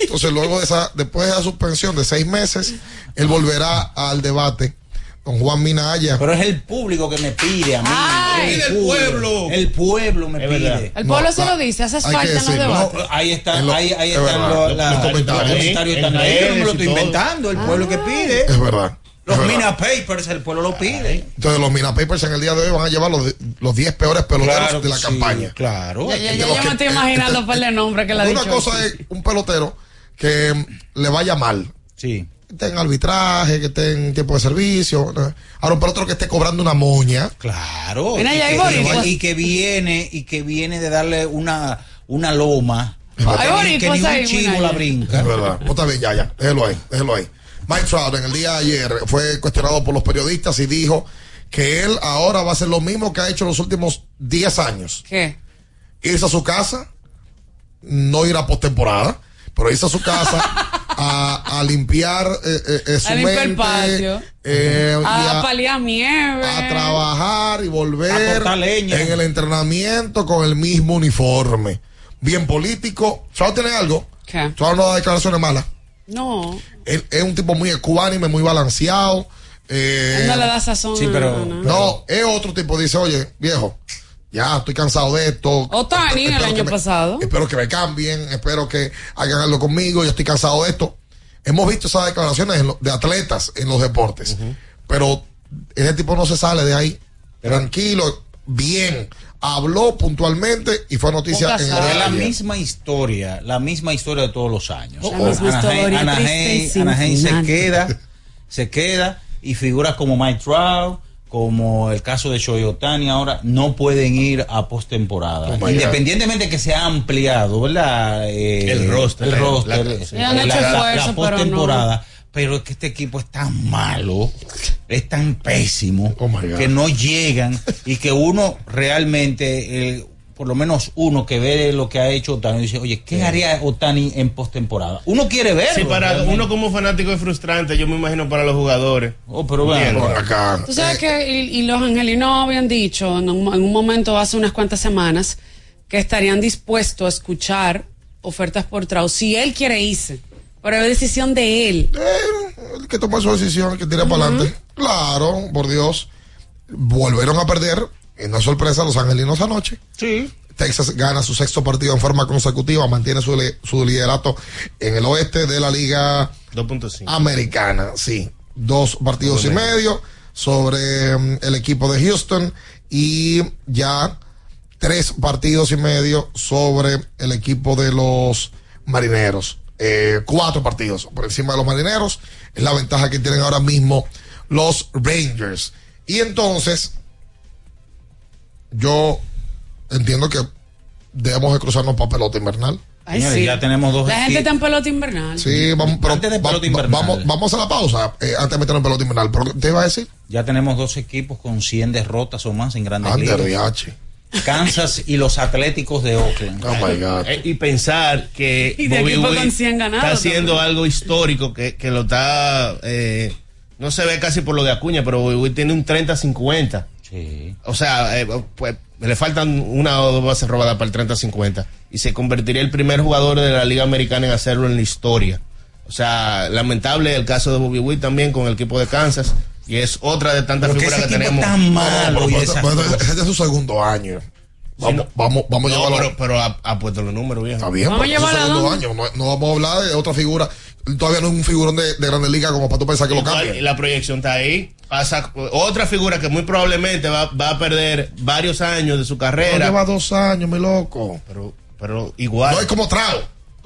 Entonces, luego de esa, después de esa suspensión de seis meses, él volverá al debate con Juan Minaya. Pero es el público que me pide a mí. Ay. el, Pide el pueblo. El pueblo me pide. El pueblo se lo dice, haces que falta en los debates. No, ahí está, En lo- ahí, ahí es están los, Los- la- los comentarios. los comentarios En están ahí, redes yo no me lo estoy todo. inventando, el pueblo que pide. Es verdad. Los. Mina Papers, el pueblo lo pide. Entonces, los Mina Papers en el día de hoy van a llevar los, los 10 peores peloteros Claro de la sí, campaña. Claro. Ya, ya, ya, que- me estoy imaginando un par de nombres que la Una dicho. cosa es un pelotero que mm, le vaya mal. Sí. Que esté en arbitraje, que esté en tiempo de servicio. ¿no? Ahora, un pelotero que esté cobrando una moña. Claro. Mira, y, que, boricuas. y que viene, y que viene de darle una, una loma. Hay que, ni- un chivo la brinca. Es verdad. Pues está bien, ya, ya. Déjelo ahí, déjelo ahí. Mike Trout en el día de ayer fue cuestionado por los periodistas y dijo que él ahora va a hacer lo mismo que ha hecho los últimos 10 años. ¿Qué? Irse a su casa, no ir a postemporada, pero irse a su casa a, a limpiar eh, eh, eh, su A limpiar el mente, patio. eh, A a- paliar nieve. a trabajar y A volver cortar leña. en el entrenamiento con el mismo uniforme. Bien político. ¿Sabes tiene algo? ¿Qué? Trout no da declaraciones malas. No. Él es un tipo muy ecuánime, muy balanceado. Eh, Él no le da sazón. Sí, pero- no. no, es otro tipo. Dice, oye, viejo, ya estoy cansado de esto. Otani el año me- pasado. Espero que me cambien, espero que hagan algo conmigo. Yo estoy cansado de esto. Hemos visto esas declaraciones lo- de atletas en los deportes, pero ese tipo no se sale de ahí. Tranquilo, bien. Habló puntualmente y fue noticia Pocas en el la misma historia, la misma historia de todos los años. Y sin Anaheim se queda, se queda y figuras como Mike Trout, como el caso de Shohei Otani ahora no pueden ir a postemporada. Oh. Independientemente que se ha ampliado, ¿verdad? Eh, El roster, el la- roster, la- eh, la- hecho la- la no. Pero es que este equipo es tan malo, es tan pésimo, Oh que no llegan y que uno realmente, eh, por lo menos uno que ve lo que ha hecho Otani, dice, oye, ¿qué haría Otani en postemporada? Uno quiere verlo. Sí, para realmente. uno como fanático es frustrante, yo me imagino para los jugadores. Oh, pero Entiendo. Por acá. Tú sabes que, y, y los angelinos habían dicho en un, en un momento hace unas cuantas semanas que estarían dispuestos a escuchar ofertas por Trout si él quiere irse. Pero es decisión de él. Eh, el que toma su decisión, el que tira para adelante. Claro, por Dios. Volvieron a perder. Y no es sorpresa, los angelinos anoche. Sí. Texas gana su sexto partido en forma consecutiva, mantiene su, su liderato en el oeste de la Liga 2.5. Americana. Sí, dos partidos y medio sobre mm, el equipo de Houston y ya tres partidos y medio sobre el equipo de los marineros. Eh, cuatro partidos por encima de los marineros. Es la ventaja que tienen ahora mismo los Rangers. Y entonces, yo entiendo que debemos de cruzarnos para pelota invernal. Ay, Señores, sí. ya tenemos dos La gente equipos. está en pelota invernal. Sí, vamos, pero Antes de va- pelota va- invernal. vamos, vamos a la pausa eh, antes de meternos en pelota invernal. Pero, ¿Te iba a decir? Ya tenemos dos equipos con 100 derrotas o más en grandes ligas. Kansas y los Atléticos de Oakland. Oh my God. Eh, y pensar que Y Bobby Witt con 100 ganados está haciendo también. algo histórico que, que lo está eh, no se ve casi por lo de Acuña pero Bobby Witt tiene un 30-50 Sí. o sea eh, pues le faltan una o dos bases robadas para el 30-50 y se convertiría el primer jugador de la liga americana en hacerlo en la historia o sea lamentable el caso de Bobby Witt también con el equipo de Kansas y es otra de tantas figuras que tenemos es tan malo Pero, y pero, ese es su segundo año. Vamos, vamos, vamos a no, llevarlo. pero, pero ha, ha puesto los números bien Está bien, Vamos pero a es su llevarla, segundo ¿no? año. No, no vamos a hablar de otra figura. Todavía no es un figurón de, de Grandes Ligas como para tú pensar que lo Igual, cambie. y la proyección está ahí. Pasa otra figura que muy probablemente va, va a perder varios años de su No carrera. lleva dos años, mi loco. Pero, pero igual. No es como Trao.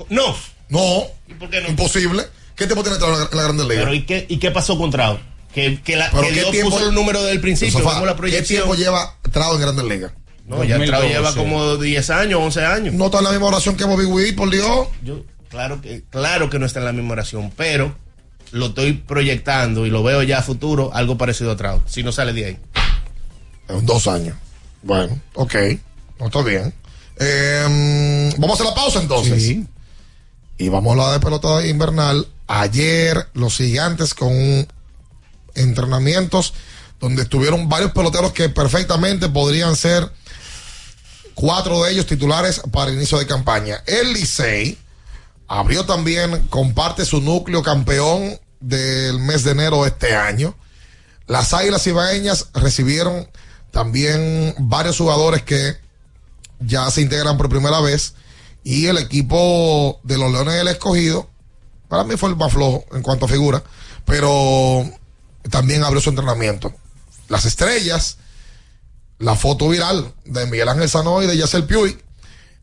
No. No. ¿Y por qué no? Imposible. ¿Qué tiempo tiene Trao en la- en la Grandes Ligas? Pero ¿y qué, ¿y qué pasó con Trao? Que, que, la, Pero que ¿qué Dios tiempo- puso el número del principio, Sofá, la ¿Qué tiempo lleva Trao en Grandes Ligas? No, ya Trao 2012. lleva como 10 años, 11 años. No está en la misma oración que Bobby Witt, por Dios. Yo, claro que, claro que no está en la misma oración, pero lo estoy proyectando y lo veo ya a futuro, algo parecido a Trao, si no sale de ahí. En dos años. Bueno, ok. No está bien. Eh, vamos a hacer la pausa entonces. Sí. Y vamos a hablar de pelota invernal. Ayer los gigantes con entrenamientos donde estuvieron varios peloteros que perfectamente podrían ser cuatro de ellos titulares para el inicio de campaña. El Licey abrió también, comparte su núcleo campeón del mes de enero de este año. Las Águilas Ibaeñas recibieron también varios jugadores que ya se integran por primera vez. Y el equipo de los Leones del Escogido, para mí fue el más flojo en cuanto a figura, pero también abrió su entrenamiento. Las estrellas, la foto viral de Miguel Ángel Sanó y de Yacel Puy,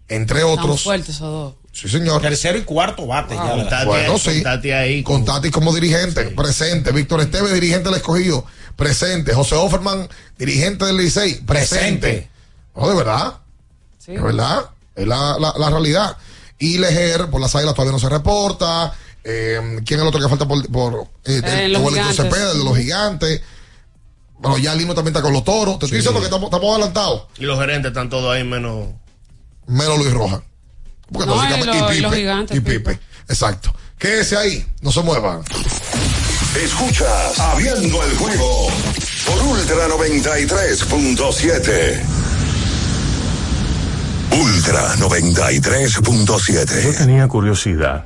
entre otros. fuertes esos dos. Sí, señor. Tercero y cuarto bate ya. Con Tati, Bueno, con sí. Tati ahí. Con Tati como dirigente, presente. Víctor Esteves, dirigente del escogido, presente. José Offerman, dirigente del Licey, presente. Presente. No, de verdad. Sí. De verdad. Es la, la, la realidad. Y Lejer, por las águilas todavía no se reporta. Eh, ¿Quién es el otro que falta por. por eh, Eh, el- los Wellington gigantes. Cepeda, de los gigantes? Bueno, ya Lino también está con los toros. Te estoy diciendo que estamos, estamos adelantados. Y los gerentes están todos ahí menos. Menos Luis Roja. Porque No, y los- y los Pipe, gigantes, Y Pipe. Exacto. Quédese ahí. No se muevan. Escuchas Abriendo el juego por Ultra 93.7. Ultra 93.7. Yo tenía curiosidad.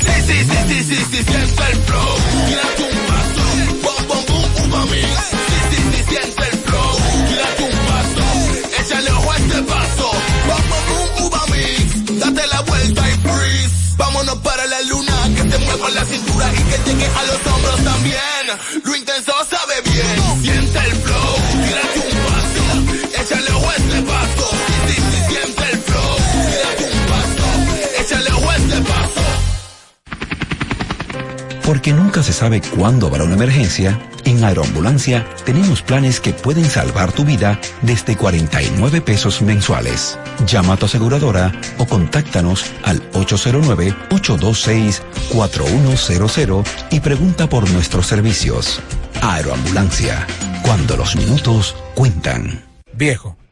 Sí, sí, sí, sí, sí, sí, siente el flow. Tírate un paso. Bom, bom, boom, uva mix. Sí, sí, sí, siente el flow. Tírate un paso. Échale ojo a este paso. Bom, bom, mix. Date la vuelta y freeze. Vámonos para la luna. Que se mueva la cintura y que llegue a los hombros también. Lo intenso Porque nunca se sabe cuándo habrá una emergencia, en Aeroambulancia tenemos planes que pueden salvar tu vida desde 49 pesos mensuales. Llama a tu aseguradora o contáctanos al 809-826-4100 y pregunta por nuestros servicios. Aeroambulancia, cuando los minutos cuentan. Viejo,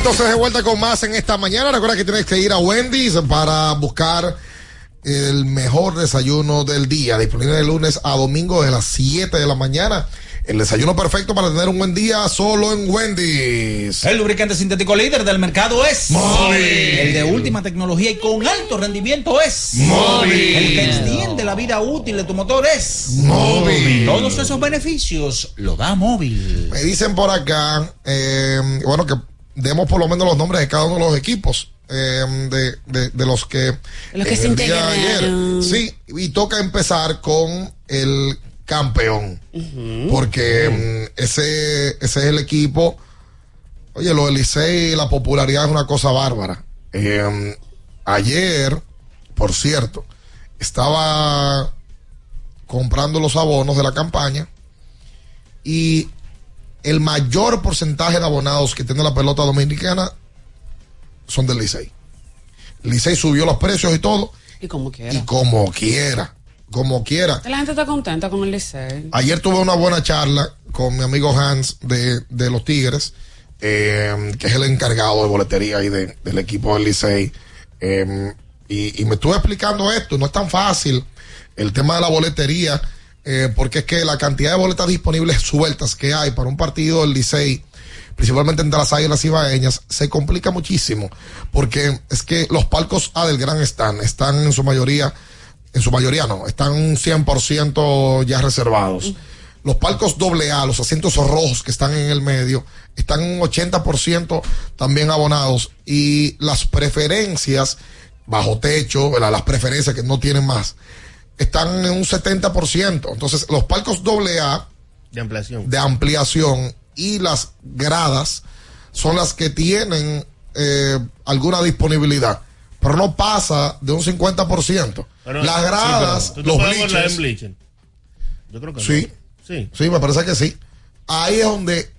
entonces de vuelta con más en esta mañana. Recuerda que tienes que ir a Wendy's para buscar el mejor desayuno del día. Disponible de lunes a domingo de las 7 de la mañana. El desayuno perfecto para tener un buen día solo en Wendy's. El lubricante sintético líder del mercado es Móvil. El de última tecnología y con alto rendimiento es Móvil. El que extiende la vida útil de tu motor es Móvil. Todos esos beneficios lo da móvil. Me dicen por acá, eh, bueno, que demos por lo menos los nombres de cada uno de los equipos. eh, de, de- de los que, Los que en se integraron. Sí, y toca empezar con el campeón. Porque mm, ese, ese es el equipo. Oye, lo del Licey, la popularidad es una cosa bárbara. Eh, ayer, por cierto, estaba comprando los abonos de la campaña y el mayor porcentaje de abonados que tiene la pelota dominicana son del Licey. Licey subió los precios y todo, Y como quiera. y como quiera, como quiera. La gente está contenta con el Licey. Ayer tuve una buena charla con mi amigo Hans de, de los Tigres, eh, que es el encargado de boletería ahí de- del equipo del Licey. Eh, y, y me estuve explicando esto, no es tan fácil el tema de la boletería, eh, porque es que la cantidad de boletas disponibles sueltas que hay para un partido del Licey, principalmente entre las águilas ibaeñas, se complica muchísimo, porque es que los palcos A del Gran están, están en su mayoría, en su mayoría no, están 100% ya reservados. Los palcos AA, los asientos rojos que están en el medio, están un 80% también abonados. Y las preferencias bajo techo, las preferencias que no tienen más, están en un 70%. Entonces, los palcos AA De ampliación. de ampliación y las gradas son las que tienen eh, alguna disponibilidad, pero no pasa de un 50%. Pero- las sí, gradas, pero ¿tú te los bleachers, bleacher? Yo creo que Sí. no. Sí. Sí, me parece que sí. Ahí es donde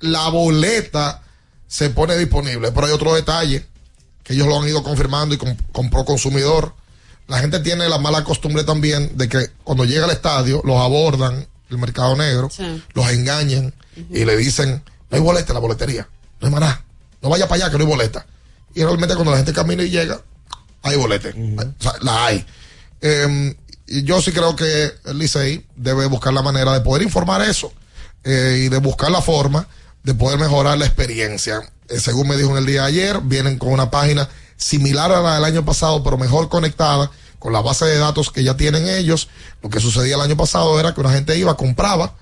la boleta se pone disponible. Pero hay otro detalle que ellos lo han ido confirmando y con, con Pro Consumidor. La gente tiene la mala costumbre también de que cuando llega al estadio los abordan el mercado negro, Sí. los engañan y le dicen, no hay boleta en la boletería, no hay maná, no vaya para allá que no hay boleta. Y realmente cuando la gente camina y llega, hay boleta. O sea, la hay. Eh, y yo sí creo que el Licey debe buscar la manera de poder informar eso eh, y de buscar la forma de poder mejorar la experiencia. Eh, según me dijo en el día de ayer, vienen con una página similar a la del año pasado, pero mejor conectada con la base de datos que ya tienen ellos. Lo que sucedía el año pasado era que una gente iba, compraba,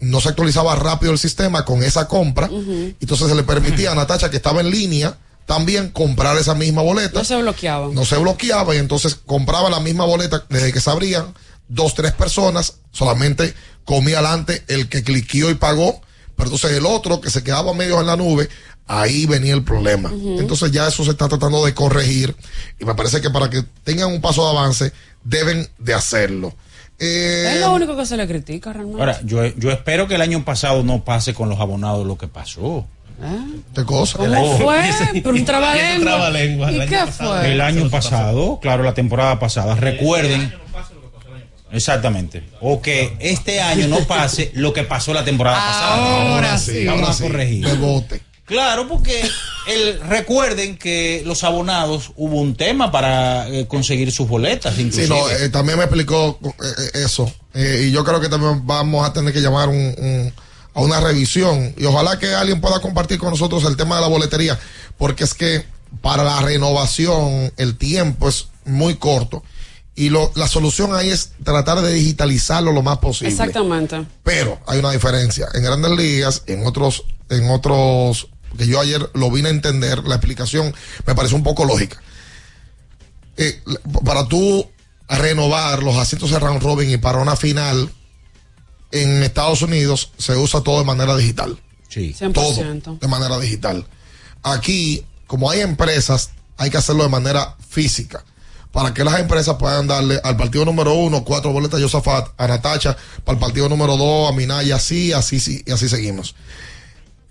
no se actualizaba rápido el sistema con esa compra, entonces se le permitía a Natacha que estaba en línea también comprar esa misma boleta. No se bloqueaban. No se bloqueaba y entonces compraba la misma boleta desde que se abrían dos, tres personas, solamente comía adelante el que cliqueó y pagó, pero entonces el otro que se quedaba medio en la nube, ahí venía el problema. Entonces ya eso se está tratando de corregir y me parece que para que tengan un paso de avance deben de hacerlo. Eh, Es lo único que se le critica realmente. Ahora, yo, yo espero que el año pasado no pase con los abonados lo que pasó. ¿Qué cosa? ¿Cómo fue? Pero un trabalengua. ¿Y año qué pasado. fue? El año pasado, claro, la temporada pasada. Recuerden. Exactamente. O que este año no pase lo que pasó la temporada pasada. Ahora sí. Vamos a corregir. De bote. Claro, porque el, recuerden que los abonados hubo un tema para eh, conseguir sus boletas, Sí, inclusive. no, eh, también me explicó eh, eh, eso. Eh, y yo creo que también vamos a tener que llamar un- un- a una revisión. Y ojalá que alguien pueda compartir con nosotros el tema de la boletería. Porque es que para la renovación el tiempo es muy corto. Y lo, la solución ahí es tratar de digitalizarlo lo más posible. Exactamente. Pero hay una diferencia. En grandes ligas, en otros, en otros, que yo ayer lo vine a entender, la explicación me parece un poco lógica. Eh, para tú renovar los asientos de round robin y para una final, en Estados Unidos se usa todo de manera digital. Sí. 100%. Todo de manera digital. Aquí, como hay empresas, hay que hacerlo de manera física. Para que las empresas puedan darle al partido número uno cuatro boletas a Josafat, a Natacha, para el partido número dos a Minaya, así, así, sí, y así seguimos.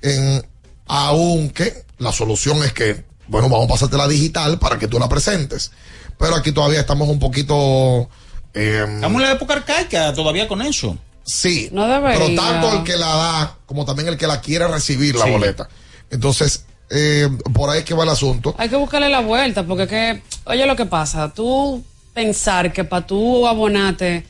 En, aunque la solución es que, bueno, vamos a pasarte la digital para que tú la presentes. Pero aquí todavía estamos un poquito. eh, Estamos en la época arcaica todavía con eso. Sí, No pero tanto el que la da como también el que la quiere recibir la Sí. boleta. Entonces, eh, por ahí es que va el asunto. Hay que buscarle la vuelta, porque es que, oye lo que pasa, tú pensar que para tú abonarte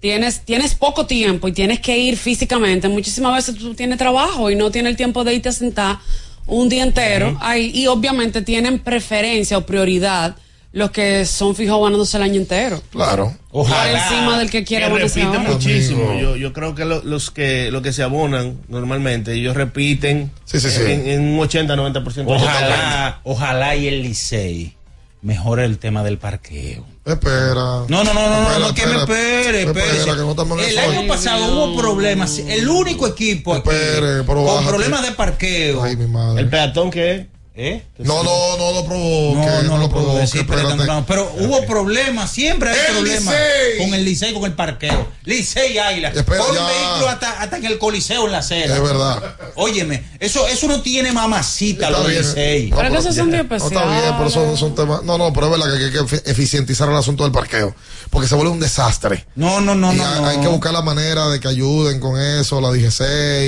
tienes, tienes poco tiempo y tienes que ir físicamente, muchísimas veces tú tienes trabajo y no tienes el tiempo de irte a sentar un día entero ahí, y obviamente tienen preferencia o prioridad los que son fijos abonándose el año entero. Claro. Por encima del que quiere que ahora. muchísimo. Yo, yo creo que lo- los que los que se abonan normalmente, ellos repiten Sí, sí, sí. En, en un 80-90%. Ojalá, ojalá y el Licey mejore el tema del parqueo. Espera. No, no, no, no, no, Espera, no, que me espere, espere. que no estamos en El eso. año pasado hubo problemas. El único equipo aquí Espere, pero con bájate. problemas de parqueo. Ay, mi madre. El peatón que es. ¿Eh? No, no, no lo provoque. No, no lo provoque, pero, hubo problemas, siempre hay El problemas Licey. con el Licey, con el parqueo. Licey y Águila. Espera, ya. vehículo hasta, hasta en el coliseo en la acera. Es verdad. Óyeme, eso, eso no tiene mamacita los. Licey. No, Pero días No, está bien, pero son, son temas. No, no, pero es verdad que hay que efi- eficientizar el asunto del parqueo. Porque se vuelve un desastre. No, no, no, y no, hay, no. hay que buscar la manera de que ayuden con eso, la DGC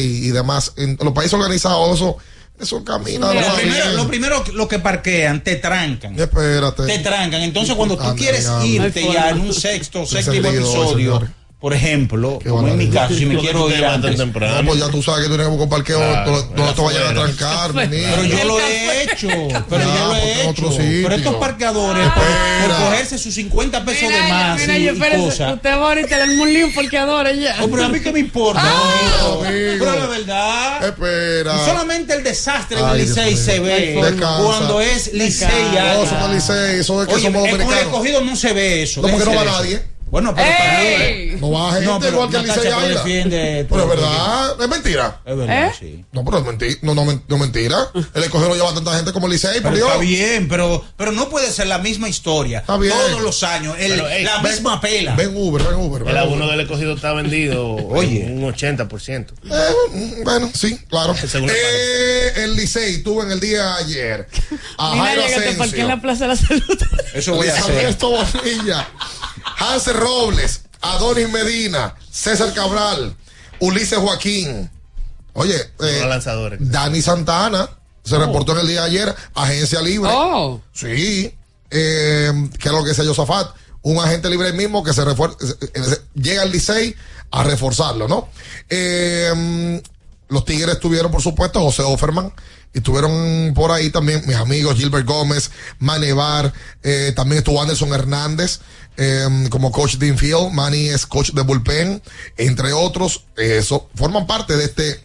y, y demás. En los países organizados, eso, camina. Lo primero, lo primero, lo que parquean, te trancan. Espérate. Te trancan. Entonces, cuando tú quieres irte ya en un sexto, séptimo episodio. Por ejemplo, Qué como en mi caso, si me quiero ir antes. temprano. No, pues ya tú sabes que tú tienes que buscar parqueo Claro, donde te vayan a trancar. Pero yo lo he hecho, pero Ya, yo lo he en hecho. Pero estos parqueadores, por, Espera. por cogerse sus 50 pesos de más mira, y, yo, y cosas. usted va ahorita le un lío porque adora ya. Oh, pero a mí que me importa. amigo. Pero la verdad. Espera. Solamente el desastre en el Dios Licey se ve Descansa. cuando es Licey. No, somos Licey, eso es que somos eh, con el dominicanos. escogido no se ve eso. No, porque no va nadie. Bueno, pero ¡Ey! No va gente No, pero igual que Licey lo Águila. defiende Pero es verdad, es mentira. Es verdad, ¿Eh? sí. No, pero es mentira. No, no, no mentira. El escogido no lleva tanta gente como el Licey, por Dios. está bien, pero, pero no puede ser la misma historia Está bien. todos los años, el- Pero, ey, la Ven- misma pela. Ven Uber, ven Uber. ven El abono del escogido está vendido Oye. en un 80%. Eh, bueno, sí, claro. Eh, el Licey tuvo en el día de ayer a Mira, Jairo llegate Asensio. porque en la Plaza de la Salud. Eso voy a hacer. Ernesto Bonilla, Hansel Robles, Adonis Medina, César Cabral, Ulises Joaquín. Oye, eh, lanzadores. Dani Santana se reportó en el día de ayer, agencia libre. Oh. Sí, eh, que es lo que decía Josafat, un agente libre mismo que se refuer- eh, llega al Licey a reforzarlo, ¿no? Eh, los Tigres tuvieron, por supuesto, José Offerman, estuvieron por ahí también mis amigos Gilbert Gómez, Manevar, eh, también estuvo Anderson Hernández eh, como coach de infield, Manny es coach de bullpen, entre otros, eso, forman parte de este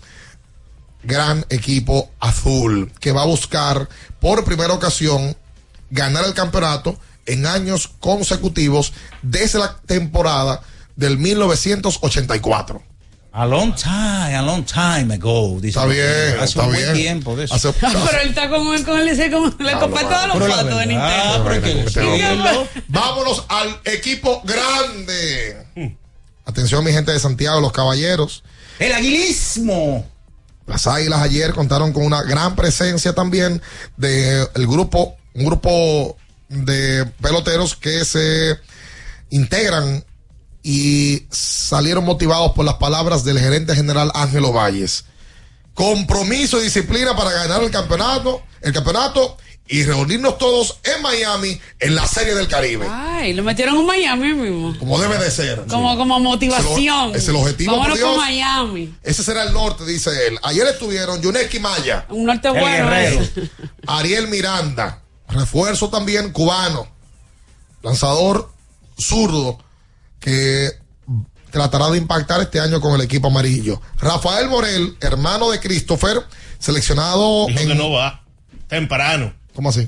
gran equipo azul que va a buscar por primera ocasión ganar el campeonato en años consecutivos desde la temporada del 1984. A long time, a long time ago. dice Está bien, Hace está un bien. buen tiempo de eso. Hace- Pero él está con, con el Licey, con le compré Pero la fotos de Nintendo. Vámonos al equipo grande. Atención, mi gente de Santiago, los caballeros. El aguilismo. Las Águilas ayer contaron con una gran presencia también del grupo, un grupo de peloteros que se integran y salieron motivados por las palabras del gerente general Ángelo Valles. Compromiso y disciplina para ganar el campeonato, el campeonato y reunirnos todos en Miami en la Serie del Caribe. Ay, lo metieron en Miami mismo. Como debe de ser. Como, como motivación. Ese es el objetivo, Vámonos con Miami. Ese será el norte, dice él. Ayer estuvieron Yuneski Maya. Un norte bueno. ese. Ariel Miranda. Refuerzo también cubano. Lanzador zurdo que tratará de impactar este año con el equipo amarillo. Rafael Morel, hermano de Christopher, seleccionado Dijo en... que no va. Temprano. ¿Cómo así?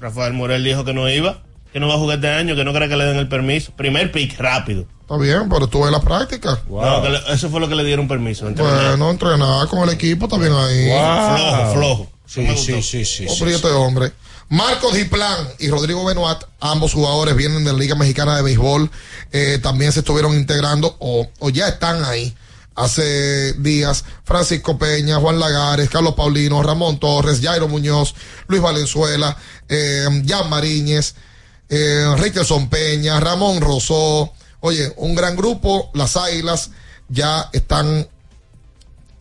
Rafael Morel dijo que no iba, que no va a jugar este año, que no cree que le den el permiso. Primer pick, rápido. Está bien, pero estuve en la práctica. No, que le- eso fue lo que le dieron permiso. entrenar. Bueno, entrenar con el equipo también ahí. Flojo, flojo. Sí, sí, sí, sí. Oh, este hombre. Marcos Diplán y Rodrigo Benoit, ambos jugadores vienen de la Liga Mexicana de Béisbol, eh, también se estuvieron integrando o, o ya están ahí hace días. Francisco Peña, Juan Lagares, Carlos Paulino, Ramón Torres, Jairo Muñoz, Luis Valenzuela, eh, Jan Mariñez, eh, Richardson Peña, Ramón Rosó. Oye, un gran grupo, las Águilas ya están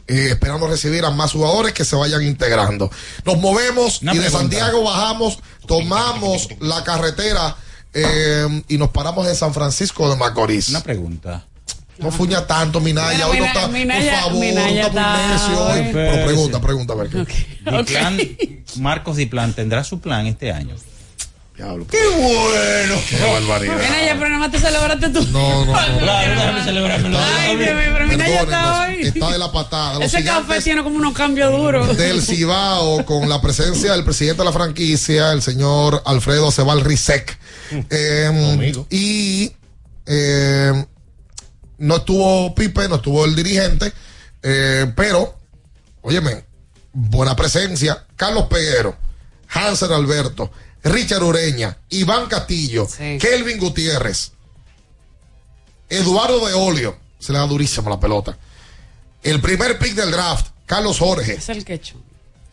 eh, esperando recibir a más jugadores que se vayan integrando. Nos movemos Una y de. Santiago bajamos, tomamos la carretera eh, y nos paramos en San Francisco de Macorís. Una pregunta. No fuña tanto, Minaya. Mira, Hoy no está, Minaya- por favor, Minaya no está muy necio hoy. hoy. Pero pregunta, pregunta, a ver. qué. Diplan, Marcos Diplan tendrá su plan este año. Diablo. ¡Qué bueno! Qué barbaridad. Mira, ya, pero nada más te celebraste tú. No, no, no. Claro, déjame celebrármelo. Ay, Dios mío, pero mira, ya está hoy. está de la patada. Los Ese café tiene como unos cambios duros. del Cibao con la presencia del presidente de la franquicia, el señor Alfredo Cebal Rizek. Eh, y eh, no estuvo Pipe, no estuvo el dirigente, eh, pero, óyeme, buena presencia. Carlos Peguero, Hansen Alberto, Richard Ureña, Iván Castillo, Kelvin Gutiérrez, Eduardo de Olio, se le da durísimo la pelota. El primer pick del draft, Carlos Jorge. Es el quecho.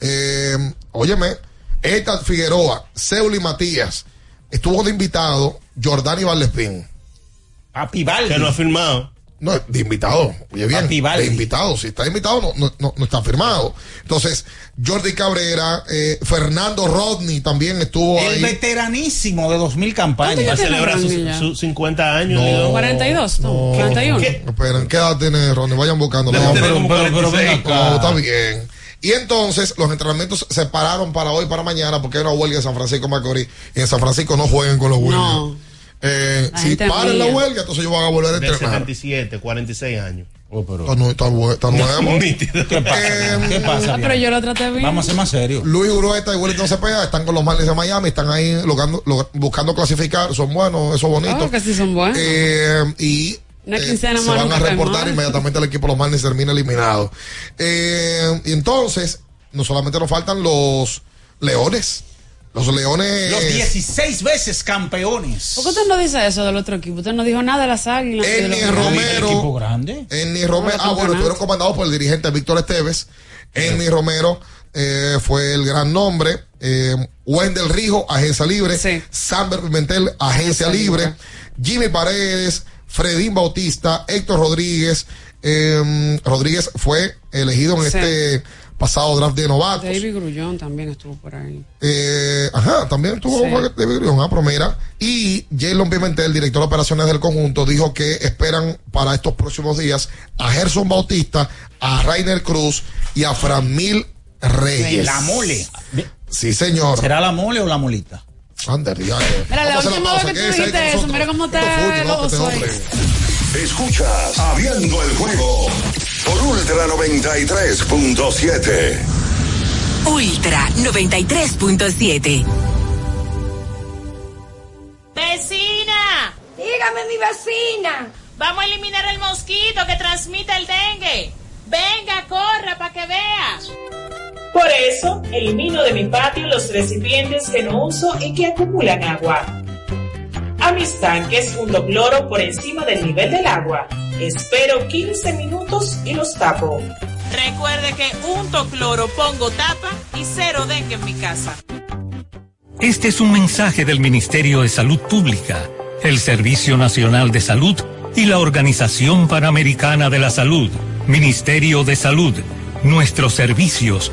Eh, óyeme, Ethan Figueroa, Seuli Matías, estuvo de invitado Jordani Valdespín. Papi Valdi. Que no ha firmado. No, de invitado, oye bien, de invitado, si está invitado no, no, no, no está firmado. Entonces, Jordi Cabrera, eh, Fernando Rodney también estuvo El ahí. veteranísimo de 2000 campañas. Va a celebrar sus, sus 50 años. No. 42, no, 41. Esperen, ¿qué edad tiene Rodney? Vayan buscando. Pero, pero- pero 46. ven acá. No, está bien. Y entonces los entrenamientos se pararon para hoy, para mañana, porque hay una huelga en San Francisco Macorís. Y en San Francisco no jueguen con los huelgas. No. Eh, La si paran la huelga, entonces ellos van a volver a entrenar. 77, 46 años. Está, nu- está bu- está nuevo. Nítido. ¿Qué pasa? Eh, ¿Qué pasa? Ah, pero yo lo traté bien. Vamos a ser más serios. Luis Urueta y Wellington Cepeda están con los Marlins de Miami, están ahí logrando- buscando clasificar, son buenos, eso es bonito. Oh, que sí son buenos. Eh, y Una eh, quincena se van a reportar inmediatamente el equipo de los Marlins termina eliminado. Eh, y entonces, no solamente nos faltan los Leones, los Leones. Los 16 veces campeones. ¿Por qué usted no dice eso del otro equipo? Usted no dijo nada de las águilas. Enni Romero. equipo grande. Enni Romero. Ah, no, bueno, no. estuvieron comandados por el dirigente Víctor Esteves. Enni Romero eh, fue el gran nombre. Eh, Wendel Rijo, agencia libre. Samber Pimentel, agencia libre. Jimmy Paredes, Fredín Bautista, Héctor Rodríguez. eh, Rodríguez fue elegido en Sí. este pasado draft de novatos. David Grullón también estuvo por ahí. Eh, ajá, también tuvo Sí. David Grión, ah, pero mira. Y Jalen Pimentel, director de operaciones del conjunto, dijo que esperan para estos próximos días a Gerson Bautista, a Rainer Cruz y a Framil Reyes. La mole. Sí, señor. ¿Será la mole o la molita? Ander, ya, eh. Mira, la última vez que tú dijiste eso, mira cómo Esto está. Este. Escuchas Abriendo el juego por Ultra 93.7. Ultra 93.7. ¡Vecina! Dígame, mi vecina. Vamos a eliminar el mosquito que transmite el dengue. Venga, corra para que vea. Por eso, elimino de mi patio los recipientes que no uso y que acumulan agua. A mis tanques hundo cloro por encima del nivel del agua. Espero 15 minutos y los tapo. Recuerde que unto cloro, pongo tapa y cero dengue en mi casa. Este es un mensaje del Ministerio de Salud Pública, el Servicio Nacional de Salud y la Organización Panamericana de la Salud. Ministerio de Salud. Nuestros servicios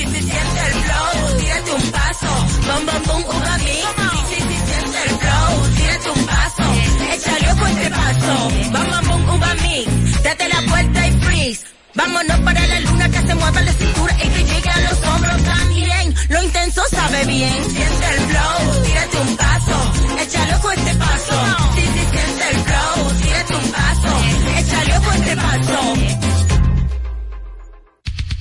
Vámonos para la luna que se mueva la cintura y que llegue a los hombros también. Lo intenso sabe bien. Siente el flow, tírate un paso, échale ojo este paso. Sí, sí, siente el flow, tírate un paso, échale ojo este paso.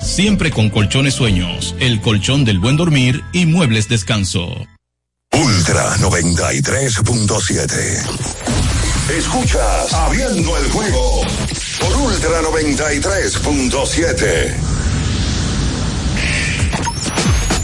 siempre con colchones sueños, el colchón del buen dormir y muebles descanso. Ultra 93.7. Escuchas Abriendo el juego por Ultra 93.7.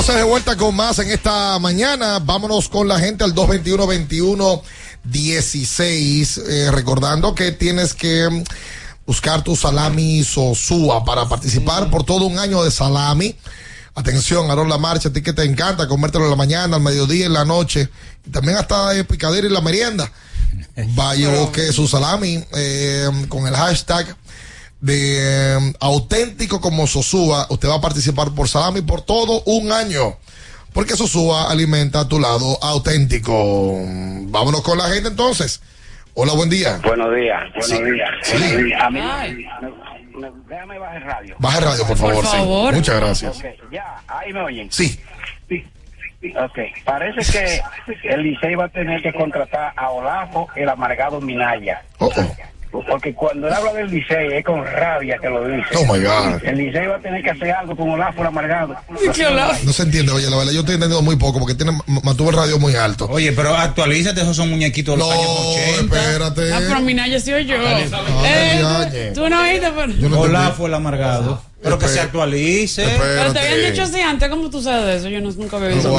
Entonces de vuelta con más en esta mañana. Vámonos con la gente al 221-21-16. Eh, recordando que tienes que buscar tu salami Sosúa para participar por todo un año de salami. Atención, Aaron La Marcha, a ti que te encanta comértelo en la mañana, al mediodía, en la noche, y también hasta de picadera y la merienda. Vaya, busque su salami eh, con el hashtag de eh, auténtico como Sosúa. Usted va a participar por salami por todo un año. Porque Sosúa alimenta tu lado auténtico. Vámonos con la gente entonces. Hola, buen día. Buenos días, buenos Sí. días. Sí. A mí, me- me- déjame bajar el radio. Baja el radio, por favor. sí. Muchas gracias. Ok, ya, ahí me oyen. Sí. Ok, parece que el Licey va a tener que contratar a Olafo, el amargado Minaya. Oh, Porque cuando él habla del Licey es con rabia que lo dice. Oh, my God. El Licey va a tener que hacer algo con Olafo amargado. No se entiende, oye, la verdad, yo estoy entendiendo muy poco porque tiene, mantuvo el radio muy alto. Oye, pero actualízate, esos son muñequitos de los años 80. espérate. Ah, pero Minaya yo. Eh, tú no oíste, pero... No fue el amargado. Pero que se actualice. Pero te habían dicho así antes, ¿cómo tú sabes de eso? Yo no- nunca había visto.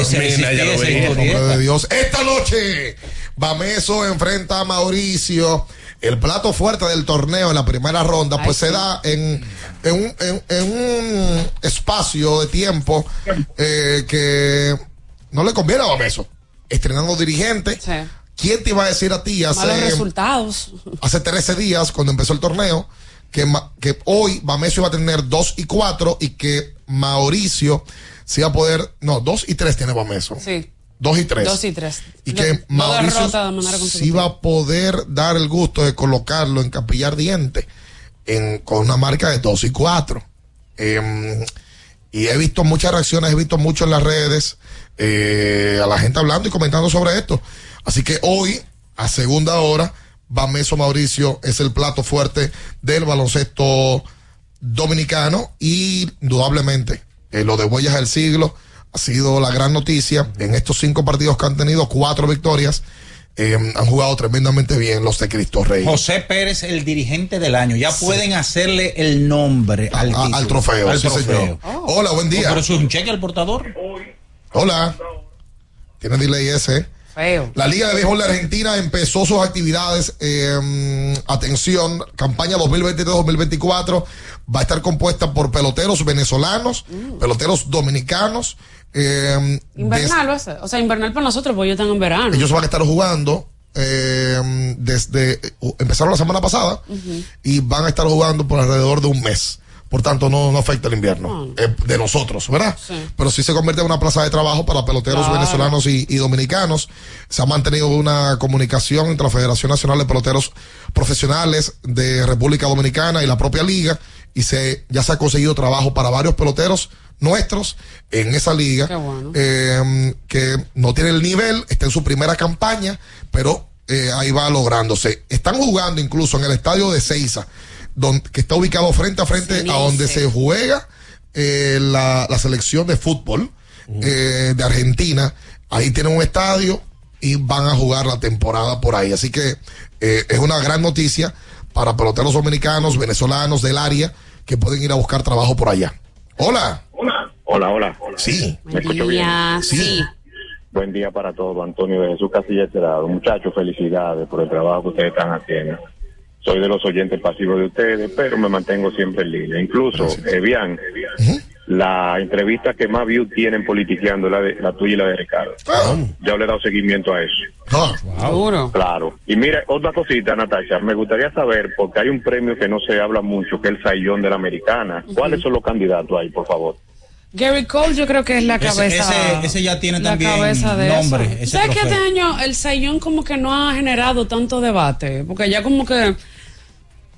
Ese- historieta. hombre de Dios. Esta noche, Bameso enfrenta a Mauricio. El plato fuerte del torneo en la primera ronda, pues se da en, en, un, en- en un espacio de tiempo eh, que no le conviene a Bameso. Estrenando dirigente. ¿Quién te iba a decir a ti Malos hace, resultados. hace 13 días, cuando empezó el torneo, que, que hoy Bameso iba a tener 2 y 4 y que Mauricio se iba a poder. No, 2 y 3 tiene Bameso. Sí. 2 y 3. Dos y tres. Y Lo- que Mauricio sí va a poder dar el gusto de colocarlo en capillar diente en, con una marca de 2 y 4. Em, y he visto muchas reacciones, he visto mucho en las redes eh, a la gente hablando y comentando sobre esto. Así que hoy, a segunda hora, Bameso Mauricio es el plato fuerte del baloncesto dominicano y indudablemente eh, lo de Huellas del Siglo ha sido la gran noticia. En estos cinco partidos que han tenido, cuatro victorias, eh, han jugado tremendamente bien los de Cristo Rey. José Pérez, el dirigente del año. Ya pueden hacerle el nombre al, A- título, al trofeo, al sí, trofeo. señor. Hola, buen día. Oh, pero es un cheque al portador. Hola. Tiene delay ese. ¿Eh? Feo. La Liga de Béisbol de Argentina empezó sus actividades. eh, atención, campaña 2023-2024 va a estar compuesta por peloteros venezolanos, peloteros dominicanos. eh, Invernal. O sea, invernal para nosotros, porque ellos están en verano. ellos van a estar jugando eh, desde uh, empezaron la semana pasada y van a estar jugando por alrededor de un mes. Por tanto, no, no afecta el invierno eh, de nosotros, ¿verdad? Sí. Pero sí se convierte en una plaza de trabajo para peloteros Claro. venezolanos y, y dominicanos. Se ha mantenido una comunicación entre la Federación Nacional de Peloteros Profesionales de República Dominicana y la propia liga y se ya se ha conseguido trabajo para varios peloteros nuestros en esa liga bueno. eh, que no tiene el nivel, está en su primera campaña, pero eh, ahí va lográndose. Están jugando incluso en el estadio de Ceiza, donde, que está ubicado frente a frente a donde se juega eh, la, la selección de fútbol eh, de Argentina. Ahí tienen un estadio y van a jugar la temporada por ahí. Así que eh, es una gran noticia para peloteros dominicanos, venezolanos del área que pueden ir a buscar trabajo por allá. Hola. Hola, hola. Sí. ¿Me escucho bien? Sí. Buen día para todos, Antonio de Jesús Casilla Estrado. Muchachos, felicidades por el trabajo que ustedes están haciendo. Soy de los oyentes pasivos de ustedes, pero me mantengo siempre en línea. Incluso, Evian, la entrevista que más views tienen politiqueando la, de, la tuya y la de Ricardo. Ya le he dado seguimiento a eso. Seguro. Claro. Y mira, otra cosita, Natasha, me gustaría saber, porque hay un premio que no se habla mucho, que es el Sayón de la Americana. ¿Cuáles son los candidatos ahí, por favor? Gary Cole yo creo que es la cabeza. ese- ese ya tiene la también cabeza de nombre, ¿Sabes que este año el Sayón como que no ha generado tanto debate? Porque ya como que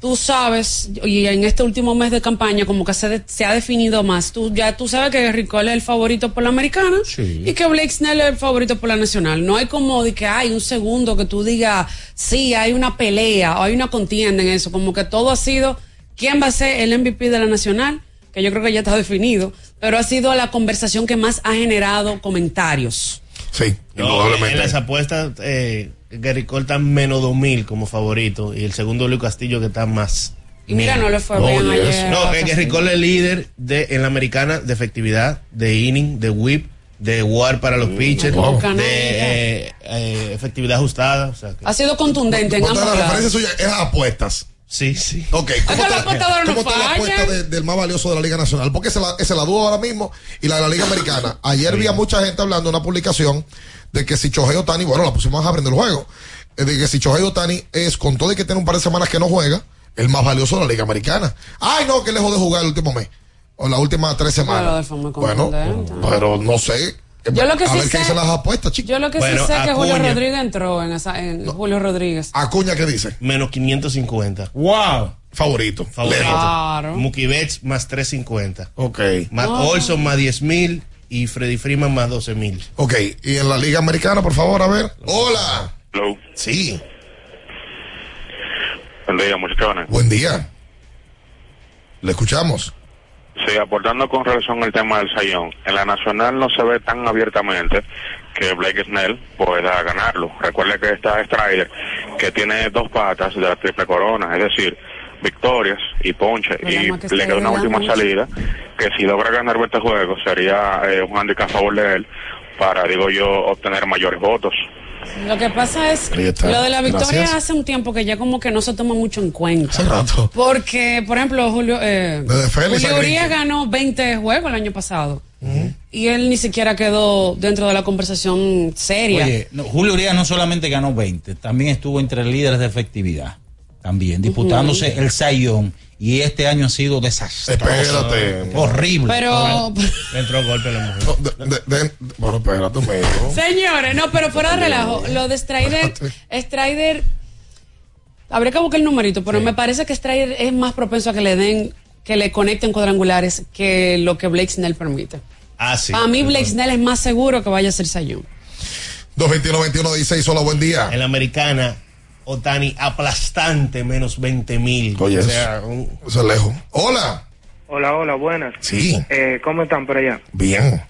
tú sabes, y en este último mes de campaña como que se, de- se ha definido más. Tú ya tú sabes que Gary Cole es el favorito por la americana y que Blake Snell es el favorito por la nacional. No hay como de que hay un segundo que tú digas, sí, hay una pelea o hay una contienda en eso. Como que todo ha sido, ¿quién va a ser el MVP de la nacional? Que yo creo que ya está definido, pero ha sido la conversación que más ha generado comentarios. Sí, No, en las apuestas, eh, Gary Cole está en menos 2000 como favorito y el segundo Luis Castillo que está más. Y mira, mil. no le fue bien yes. ayer No, a es Gary Castillo. Cole es líder de, en la americana de efectividad, de inning, de whip, de war para los pitchers, Wow. de eh, eh, efectividad ajustada. O sea, que- Ha sido contundente en ambos de las lados. referencias suyas es apuestas. Sí, sí. Ok, ¿cómo que la está, no cómo está la apuesta de- del más valioso de la Liga Nacional? Porque es la, es la duda ahora mismo y la de la Liga Americana. Ayer vi a mucha gente hablando en una publicación de que si Chohei Otani, bueno, la pusimos a aprender el juego, eh, de que si Chohei Otani es, con todo y que tiene un par de semanas que no juega, el más valioso de la Liga Americana. Ay, no, que lejos de jugar el último mes o las últimas tres semanas. muy Bueno, pero no sé. Yo lo que a sí ver qué sé- dicen las apuestas, chicos. Yo lo que Bueno, sí sé es que Julio. Rodríguez entró en esa, en Julio Rodríguez. Acuña, ¿qué dice? Menos 550. Wow. Favorito. Favorito. Claro. Mookie Betts más 350. Ok. Matt Oh. Olson más 10 mil y Freddy Freeman más 12 mil. Ok, y en la Liga Americana, por favor, a ver. Hola. Sí. Buen día, muchachones. Buen día. Le escuchamos. Sí, aportando con relación al tema del sayón. En la nacional no se ve tan abiertamente que Blake Snell pueda ganarlo. Recuerde que está Strider, que tiene dos patas de la triple corona, es decir, victorias y ponche, y llama que le queda una última salida, que si logra ganar este juego sería eh, un handicap a favor de él para, digo yo, obtener mayores votos. Lo que pasa es, está. lo de la victoria Gracias. hace un tiempo que ya como que no se toma mucho en cuenta. Hace rato. Porque, por ejemplo, Julio, eh, Julio Urias ganó 20 juegos el año pasado. Y él ni siquiera quedó dentro de la conversación seria. Oye, no, Julio Urias no solamente ganó 20, también estuvo entre líderes de efectividad. También, disputándose el Sayón. Y este año ha sido desastroso. Espérate. Horrible. Pero, Le entró golpe la mujer. No, de- de- de- bueno, espérate señores, no, pero fuera de relajo, lo de Strider, Strider, habría que buscar el numerito, pero me parece que Strider es más propenso a que le den, que le conecten cuadrangulares que lo que Blake Snell permite. Ah, sí. Para mí, Blake Snell es más seguro que vaya a ser Sayón. 221-21-16, hola, buen día. En la americana, Otani aplastante, menos 20 mil. Oye, o sea, un- Eso es lejos. Hola. Hola, hola, buenas. Sí. Eh, ¿Cómo están por allá? Bien.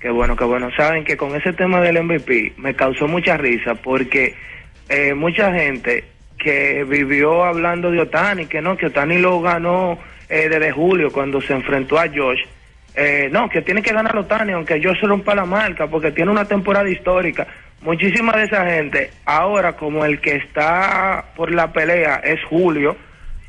Qué bueno, qué bueno. Saben que con ese tema del MVP me causó mucha risa porque eh, mucha gente que vivió hablando de Otani, que no, que Otani lo ganó eh, desde julio cuando se enfrentó a Josh. Eh, no, que tiene que ganar Otani, aunque Josh se rompa la marca porque tiene una temporada histórica. Muchísima de esa gente, ahora como el que está por la pelea es Julio,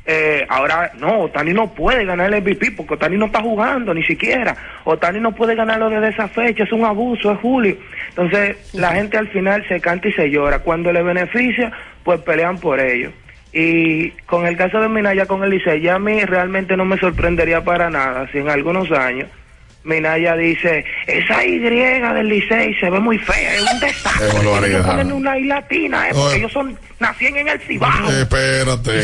eh, ahora no, Otani no puede ganar el MVP porque Otani no está jugando ni siquiera. Otani no puede ganarlo desde esa fecha, es un abuso, es Julio. Entonces la gente al final se canta y se llora. Cuando le beneficia, pues pelean por ello. Y con el caso de Minaya con el Licey, ya a mí realmente no me sorprendería para nada si en algunos años Minaya dice, esa Y del Licey se ve muy fea, es un desastre. Ponerle una I latina, eh, porque Oye. ellos son, nacían en el Cibao. Espérate.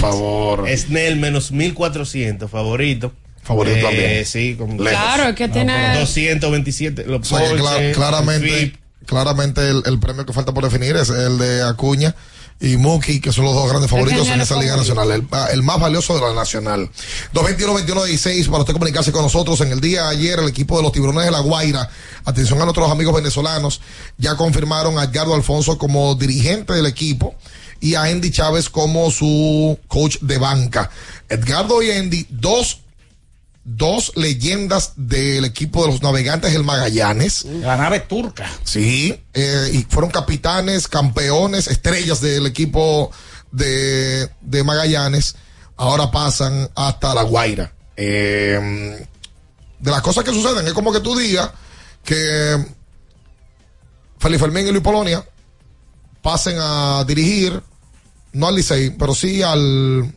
Por favor. Snell menos 1400, favorito. Favorito Eh, también. Sí, con Claro, es que tiene- 227. Los O sea que cla- ponches, claramente, claramente el, el premio que falta por definir es el de Acuña y Muki, que son los dos grandes favoritos en esa es liga nacional. El, el más valioso de la nacional. 221-21-16 para usted comunicarse con nosotros. En el día de ayer, el equipo de los Tiburones de la Guaira, atención a nuestros amigos venezolanos, ya confirmaron a Edgardo Alfonso como dirigente del equipo y a Andy Chávez como su coach de banca. Edgardo y Andy, dos dos leyendas del equipo de los navegantes del Magallanes. La nave turca. Sí, eh, y fueron capitanes, campeones, estrellas del equipo de, de Magallanes. Ahora pasan hasta La Guaira. Eh, de las cosas que suceden, es como que tú digas que Felipe Fermín y Luis Polonia pasen a dirigir, no al Licey, pero sí al,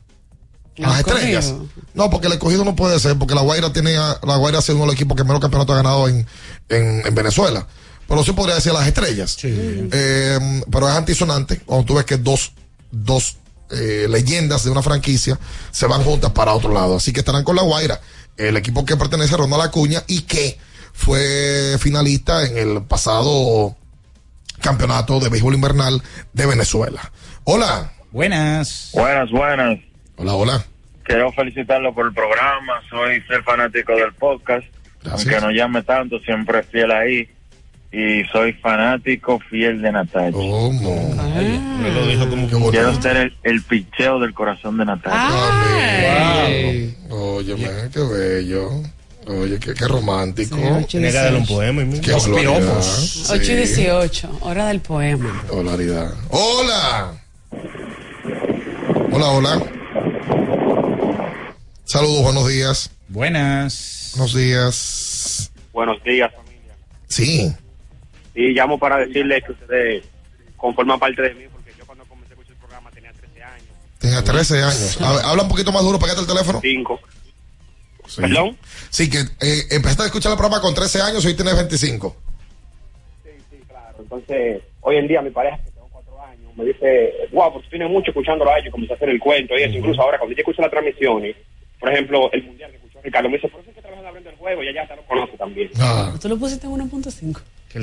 las estrellas. No, porque el escogido no puede ser, porque la Guaira tiene, a- la Guaira ha sido uno de los equipos que menos campeonato ha ganado en, en, en Venezuela. Pero sí podría decir las estrellas. Eh, pero es antisonante cuando tú ves que dos, dos eh, leyendas de una franquicia se van juntas para otro lado. Así que estarán con la Guaira, el equipo que pertenece a Ronald Acuña y que fue finalista en el pasado campeonato de béisbol invernal de Venezuela. Hola. Buenas. Buenas, buenas. Hola, hola. Quiero felicitarlo por el programa. Soy ser fanático del podcast. Aunque no llame tanto, siempre fiel ahí. Y soy fanático fiel de Natalia. Me lo dijo como que Quiero ser el, el picheo del corazón de Natalia. Oye, man, qué bello. Oye, qué, qué romántico. Sí, un poema. Qué Los barbaridad. piropos. Sí. 8 y 18, hora del poema. Barbaridad. Hola. Hola, hola. Saludos, buenos días. Buenas. Buenos días. Buenos días. Sí. Y llamo para decirle que ustedes conforman parte de mí porque yo cuando comencé con el programa tenía 13 años. Tenía 13 años. A ver, habla un poquito más duro, pégate el teléfono. 5. Sí. ¿Perdón? Sí, que eh, empezaste a escuchar el programa con 13 años y hoy tienes 25. Claro, entonces, hoy en día mi pareja, que tengo 4 años, me dice, wow, porque tú tienes mucho escuchándolo a ellos, comencé a hacer el cuento y eso. Incluso ahora, cuando yo escucho la transmisión, y, por ejemplo, el mundial que escuchó Ricardo, me dice, por eso es que trabajan abriendo el juego y ella ya te lo conoce también. Tú lo pusiste en 1.5.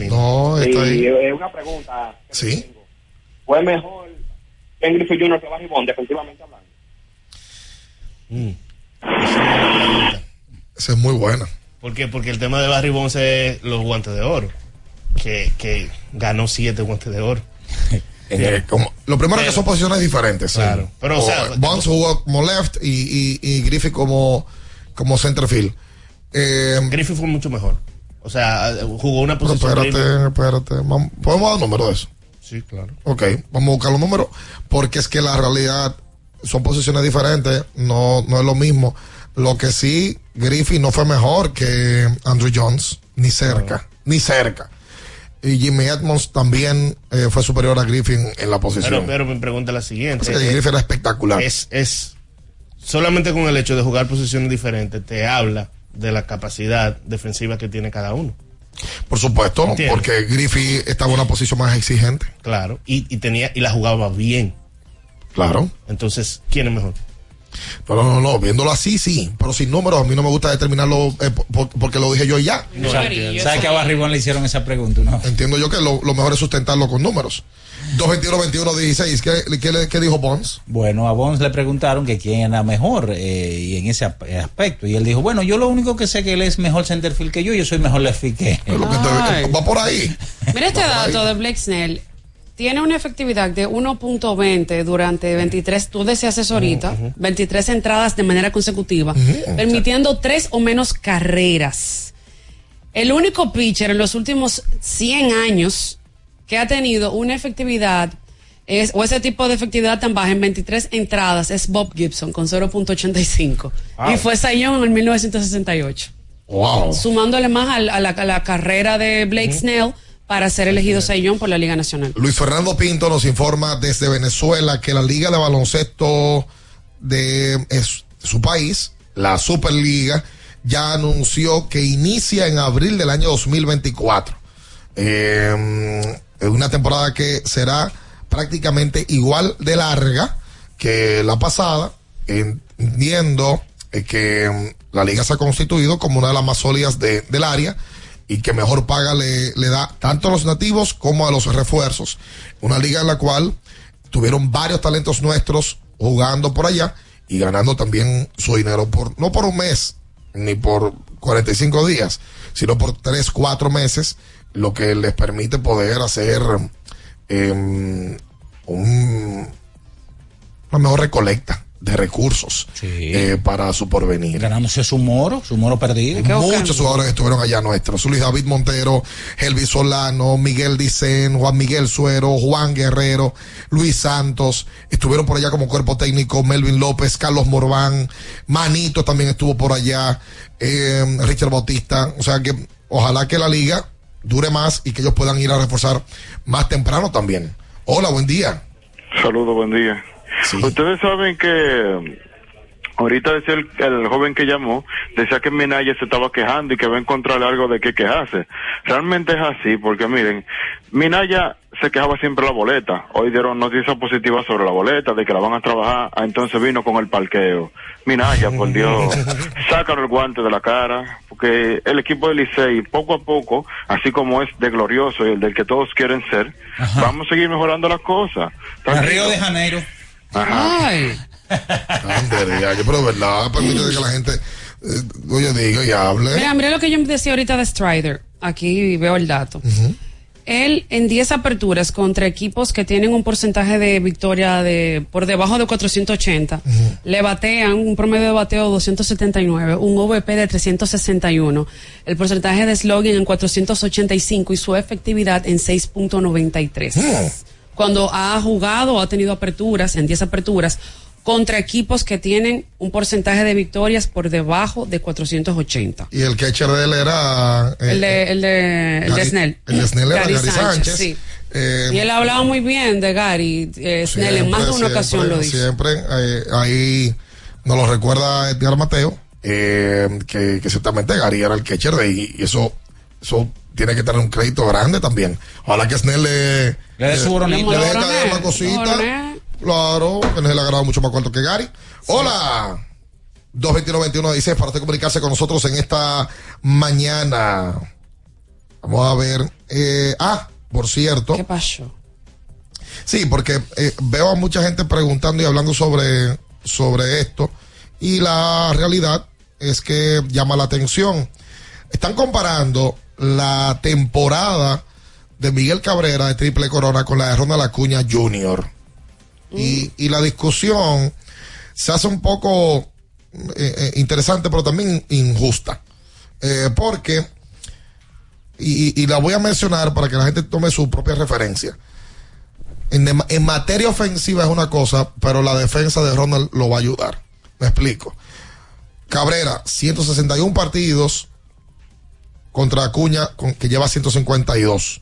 No, está y ahí. eh, una pregunta, Sí. ¿fue mejor Ken Griffey Jr. que Barry Bond, defensivamente hablando. Esa es muy buena. ¿Por qué? Porque el tema de Barry Bonds es los guantes de oro. Que, que ganó siete guantes de oro. Eh, como- lo primero que son posiciones diferentes. sí. Claro. Pero, o sea, Bonds jugó como left y, y, y Griffith como, como center field. Eh, Griffith fue mucho mejor. O sea, jugó una pero posición. espérate, Griffith- espérate. Vamos- ¿Podemos dar números de eso? Sí, claro. Ok, vamos a buscar los números porque es que la realidad son posiciones diferentes, no, no es lo mismo. Lo que sí, Griffith no fue mejor que Andrew Jones, ni cerca, ni cerca. Y Jimmy Edmonds también eh, fue superior a Griffith en, la posición. Pero, pero mi pregunta es la siguiente. Es que Griffith era espectacular. Es, es solamente con el hecho de jugar posiciones diferentes te habla de la capacidad defensiva que tiene cada uno. Por supuesto, porque Griffith estaba en una posición más exigente. Claro. Y, y tenía y la jugaba bien. Claro. Entonces, ¿quién es mejor? No, no, no, viéndolo así, sí. Pero sin números, a mí no me gusta determinarlo eh, por- porque lo dije yo y ya. ¿Sabes que a Barry Bonds le hicieron esa pregunta? No? Entiendo yo que lo, lo mejor es sustentarlo con números. 221-21-16. ¿Qué, qué, le- qué dijo Bonds? Bueno, a Bonds le preguntaron que quién era mejor eh, y en ese ap- aspecto. Y él dijo, bueno, yo lo único que sé que él es mejor centerfield que yo, yo soy mejor left field que él. Va por ahí. Mira este dato de Blake Snell. Tiene una efectividad de 1.20 durante 23, tú decías eso ahorita, 23 entradas de manera consecutiva, permitiendo tres o menos carreras. El único pitcher en los últimos 100 años que ha tenido una efectividad es, o ese tipo de efectividad tan baja en 23 entradas es Bob Gibson con 0.85. Wow. Y fue Sayón en 1968 Wow. sumándole más a, la, a la carrera de Blake Snell para ser elegido Sayón por la Liga Nacional. Luis Fernando Pinto nos informa desde Venezuela que la Liga de Baloncesto de es- su país, la Superliga, ya anunció que inicia en abril del año 2024. Eh, es una temporada que será prácticamente igual de larga que la pasada, entendiendo eh, que la liga se ha constituido como una de las más sólidas de- del área y que mejor paga le, da tanto a los nativos como a los refuerzos. Una liga en la cual tuvieron varios talentos nuestros jugando por allá y ganando también su dinero por, no por un mes, ni por 45 días, sino por 3, 4 meses, lo que les permite poder hacer em, un, una mejor recolecta de recursos eh, para su porvenir. Ganándose su moro, su moro perdido. Muchos jugadores estuvieron allá nuestros. Luis David Montero, Elvis Solano, Miguel Dicen, Juan Miguel Suero, Juan Guerrero, Luis Santos. Estuvieron por allá como cuerpo técnico Melvin López, Carlos Morván, Manito también estuvo por allá, eh, Richard Bautista. O sea que ojalá que la liga dure más y que ellos puedan ir a reforzar más temprano también. Hola, buen día. Saludos, buen día. Ustedes saben que ahorita decía el, el joven que llamó, decía que Minaya se estaba quejando y que va a encontrar algo de qué quejarse. Realmente es así, porque miren, Minaya se quejaba siempre de la boleta. Hoy dieron noticias positivas sobre la boleta, de que la van a trabajar. Ah, entonces vino con el parqueo. Minaya, por Dios, sácalo el guante de la cara, porque el equipo del Licey, poco a poco, así como es de glorioso y el del que todos quieren ser, vamos a seguir mejorando las cosas. Río de Janeiro. Ay. Yo, pero de verdad, permite que la gente, eh, oye, diga y hable. Mira, mira lo que yo decía ahorita de Strider. Aquí veo el dato. Él en 10 aperturas contra equipos que tienen un porcentaje de victoria de por debajo de 480, le batean un promedio de bateo de 279, un OVP de 361, el porcentaje de slogan en 485 y su efectividad en 6.93. Cuando ha jugado o ha tenido aperturas, en 10 aperturas, contra equipos que tienen un porcentaje de victorias por debajo de 480. Y el catcher de él era. eh, El de, el de, el de Snell. El de Snell era Gary, Sánchez. sí. Eh, Y él hablaba muy bien de Gary eh, Snell, en más de una siempre, ocasión lo dice. Siempre, eh, ahí nos lo recuerda Edgar Mateo, eh, que, que ciertamente Gary era el catcher de y eso, eso tiene que tener un crédito grande también. Ojalá que Snell le, Le dé su le deje Le caer una cosita. Claro, que Snell ha grabado mucho más cuarto que Gary. Hola. 221-21 dice para usted comunicarse con nosotros en esta mañana. Vamos a ver. eh, ah, por cierto. ¿Qué pasó? Sí, porque eh, veo a mucha gente preguntando y hablando sobre, sobre esto y la realidad es que llama la atención. Están comparando la temporada de Miguel Cabrera de Triple Corona con la de Ronald Acuña Jr. Y, y la discusión se hace un poco eh, eh, interesante, pero también injusta. Eh, porque, y, y la voy a mencionar para que la gente tome su propia referencia. En, de- en materia ofensiva es una cosa, pero la defensa de Ronald lo va a ayudar. Me explico. Cabrera, 161 partidos contra Acuña, que lleva 152.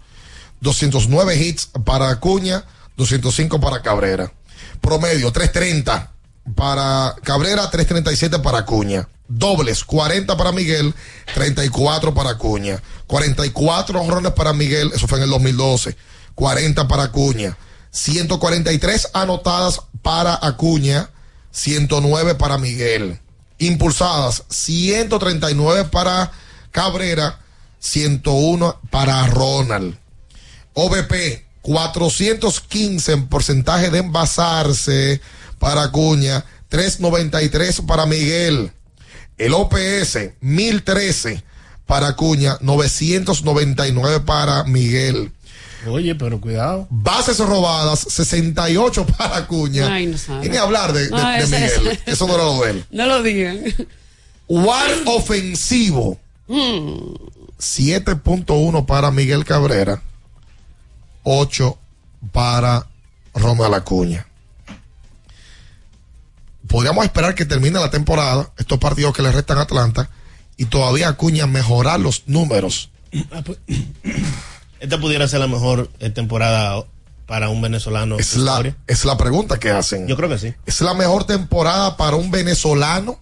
209 hits para Acuña, 205 para Cabrera. Promedio, 330 para Cabrera, 337 para Acuña. Dobles, 40 para Miguel, 34 para Acuña. 44 honrones para Miguel, eso fue en el 2012. 40 para Acuña. 143 anotadas para Acuña, 109 para Miguel. Impulsadas, 139 para Cabrera, 101 para Ronald. OVP, 415 en porcentaje de envasarse para Acuña, 393 para Miguel. El OPS, 1013 para Acuña, 999 para Miguel. Oye, pero cuidado. Bases robadas, 68 para Acuña. Ay, no sabe. y ni hablar de, de- No, de ese- Miguel. ese- Eso no era lo de él. No lo digan. War ofensivo, Mm. 7.1 para Miguel Cabrera, 8 para Ronald Acuña. Podríamos esperar que termine la temporada, estos partidos que le restan a Atlanta, y todavía Acuña mejorar los números. Ah, pues, Esta pudiera ser la mejor eh, temporada para un venezolano. Es la, es la pregunta que hacen. Yo creo que sí. Es la mejor temporada para un venezolano.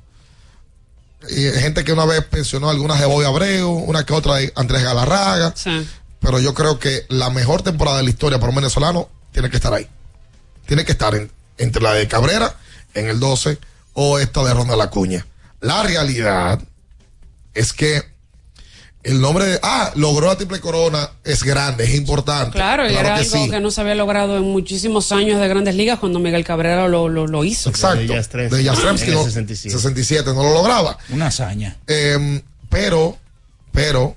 Y gente que una vez pensionó algunas de Boy Abreu, una que otra de Andrés Galarraga. Pero yo creo que la mejor temporada de la historia para un venezolano tiene que estar ahí. Tiene que estar en- entre la de Cabrera en el 12 o esta de Ronald Acuña. La realidad es que el nombre de. Ah, logró la triple corona, es grande, es importante. Claro, y era que algo sí. que no se había logrado en muchísimos años de grandes ligas cuando Miguel Cabrera lo, lo, lo hizo. Exacto. De Yastrzemski no- 67 no lo lograba. Una hazaña. Eh, pero, pero,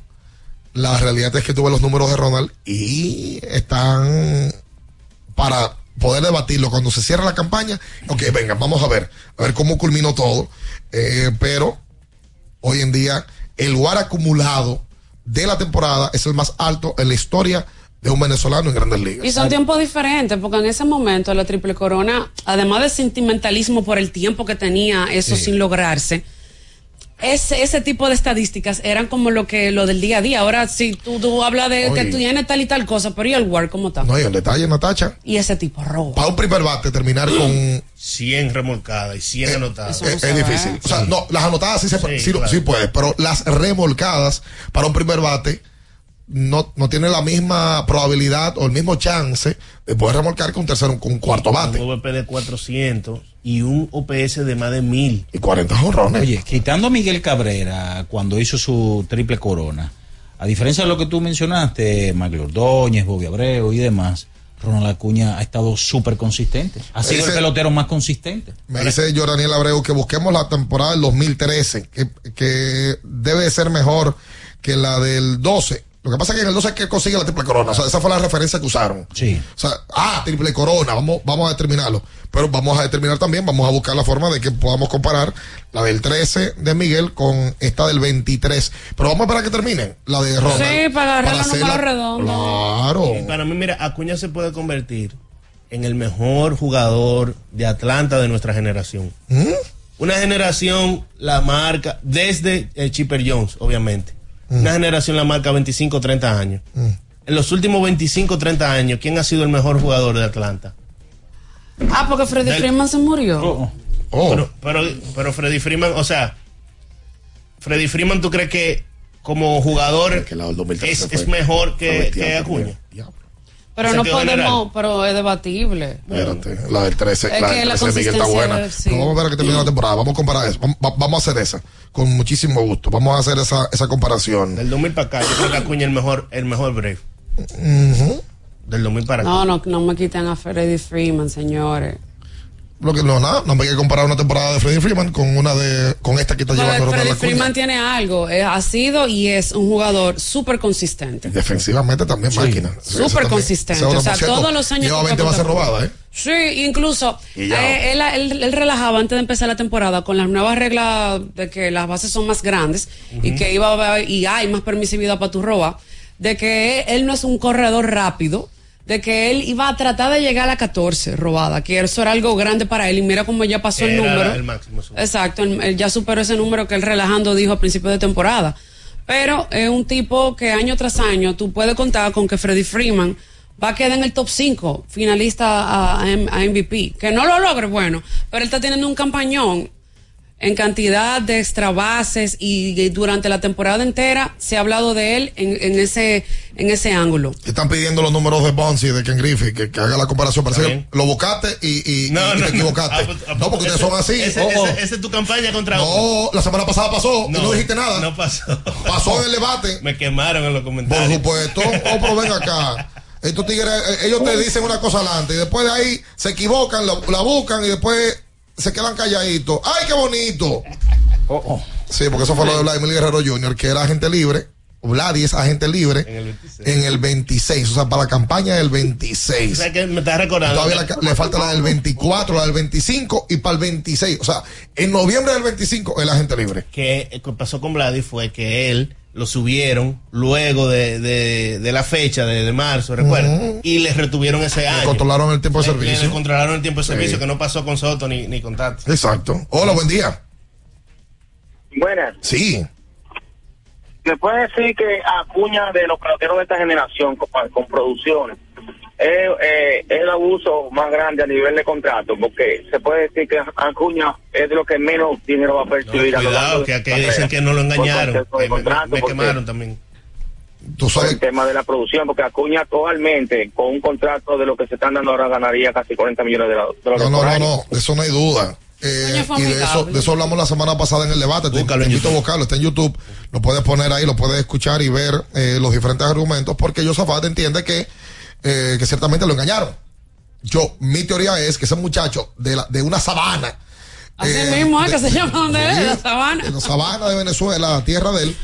la realidad es que tuve los números de Ronald y están para poder debatirlo cuando se cierre la campaña. Ok, venga, vamos a ver, a ver cómo culminó todo. Eh, pero hoy en día el WAR acumulado de la temporada es el más alto en la historia de un venezolano en Grandes Ligas. Y son tiempos diferentes, porque en ese momento la Triple Corona, además de sentimentalismo por el tiempo que tenía eso sin lograrse, ese, ese tipo de estadísticas eran como lo que lo del día a día. Ahora, si tú, tú hablas de que tú tienes tal y tal cosa, pero ¿y el WAR cómo está? No hay el detalle, Natacha. Y ese tipo roba. Para un primer bate terminar con 100 remolcadas y 100 anotadas. es, es difícil. O sea, no, las anotadas sí se Sí, sí, claro. sí puede, pero las remolcadas para un primer bate no, no tiene la misma probabilidad o el mismo chance de poder remolcar con un tercero, con un cuarto bate. Un OVP de 400 y un OPS de más de 1000. Y 40 jonrones. Oye, quitando a Miguel Cabrera cuando hizo su triple corona, a diferencia de lo que tú mencionaste, Maglio Ordóñez, Bobby Abreu y demás, Ronald Acuña ha estado súper consistente. Ha sido el pelotero más consistente. Me dice Jordaniel Abreu que busquemos la temporada del 2013, que, que debe ser mejor que la del 12. Lo que pasa es que en el 12 es que consigue la triple corona. O sea, esa fue la referencia que usaron. Sí. O sea, ah, triple corona, vamos, vamos a determinarlo. Pero vamos a determinar también, vamos a buscar la forma de que podamos comparar la del 13 de Miguel con esta del 23. Pero vamos a esperar a que terminen la de Ronald. Sí, para agarrar los hacerla- redondos. Claro. Y para mí, mira, Acuña se puede convertir en el mejor jugador de Atlanta de nuestra generación. ¿Mm? Una generación la marca, desde el Chipper Jones, obviamente. Una generación la marca 25, 30 años. En los últimos 25, 30 años, ¿quién ha sido el mejor jugador de Atlanta? Ah, porque Freddy Del- Freeman se murió. Oh. Pero, pero, pero Freddy Freeman, o sea, Freddy Freeman, ¿tú crees que como jugador es, es mejor que, que Acuña? Pero no podemos, pero es debatible. Espérate, la del 13, Es la que del la 13 de Miguel está buena. sí. Vamos a ver a que termina la temporada. Vamos a comparar eso. Vamos, va- vamos a hacer esa. Con muchísimo gusto. Vamos a hacer esa, esa comparación. Del 2000 para acá, yo creo que Acuña es el mejor, el mejor brave. Ujú. Del 2000 para No, no, no me quiten a Freddie Freeman, señores. Lo que no, nada, no me hay que comparar una temporada de Freddie Freeman con una de con esta que está Porque llevando Acuña. Freeman tiene algo, eh, ha sido y es un jugador súper consistente. Defensivamente también máquina. Sí, Súper consistente. O sea, todos los años Lleva toca 20 bases robadas, ¿eh? Sí, incluso eh, él, él- él relajaba antes de empezar la temporada con las nuevas reglas de que las bases son más grandes y que iba a haber, y hay más permisividad para tu roba, de que él no es un corredor rápido, de que él iba a tratar de llegar a la 14 robada, que eso era algo grande para él y mira cómo ya pasó el número. el máximo. Exacto, él, ya superó ese número que él relajando dijo a principio de temporada. Pero es un tipo que año tras año tú puedes contar con que Freddie Freeman va a quedar en el top 5 finalista a, a MVP. Que no lo logre, bueno, pero él está teniendo un campañón en cantidad de extra bases y, y durante la temporada entera se ha hablado de él en, en ese en ese ángulo. Están pidiendo los números de Bonzi y de Ken Griffey, que, que haga la comparación. Parece que lo buscaste y, y, y te equivocaste. no, porque ustedes son así. Ese- Oh, oh. Esa es tu campaña contra No, la semana pasada pasó y no dijiste nada. No pasó. Pasó en el debate. Me quemaron en los Por comentarios. supuesto. Oh, pero ven acá. Estos tigres, eh, ellos te dicen una cosa adelante y después de ahí se equivocan, la, la buscan y después se quedan calladitos. ¡Ay, qué bonito! Sí, porque eso fue lo de Vladimir Guerrero Jr., que era agente libre. Vladi es agente libre en el 26. o sea, para la campaña del 26. O sea, que me estás recordando. Todavía la- le falta la del 24, la del 25 y para el 26. O sea, en noviembre del 25 el agente libre. que eh, que pasó con Vladi fue que él lo subieron luego de, de, de la fecha de, de marzo, recuerda, y le retuvieron ese año. controlaron el tiempo de Le- le- servicio. Le, controlaron el tiempo de Sí. servicio que no pasó con Soto ni, ni con Tato. Exacto. Hola, buen día. Buenas. Sí. ¿Me puede decir que Acuña de los peloteros de esta generación con, con producciones es eh, el abuso más grande a nivel de contrato? Porque se puede decir que Acuña es de lo que menos dinero va a percibir. a lo largo Cuidado, de que aquí dicen que no lo engañaron. que me, contrato, me quemaron también. el tema de la producción, porque Acuña actualmente con un contrato de lo que se están dando ahora ganaría casi 40 millones de dólares. No, no, no, no, de eso no hay duda. Eh, y de eso, de eso hablamos la semana pasada en el debate. Te, te invito a buscarlo, está en YouTube. Lo puedes poner ahí, lo puedes escuchar y ver eh, los diferentes argumentos, porque Josafat entiende que, eh, que ciertamente lo engañaron. Yo, mi teoría es que ese muchacho de, la, de una sabana, Así Eh, mismo, ¿eh? que de- se llama donde es, la sabana. en la sabana de Venezuela, tierra de él,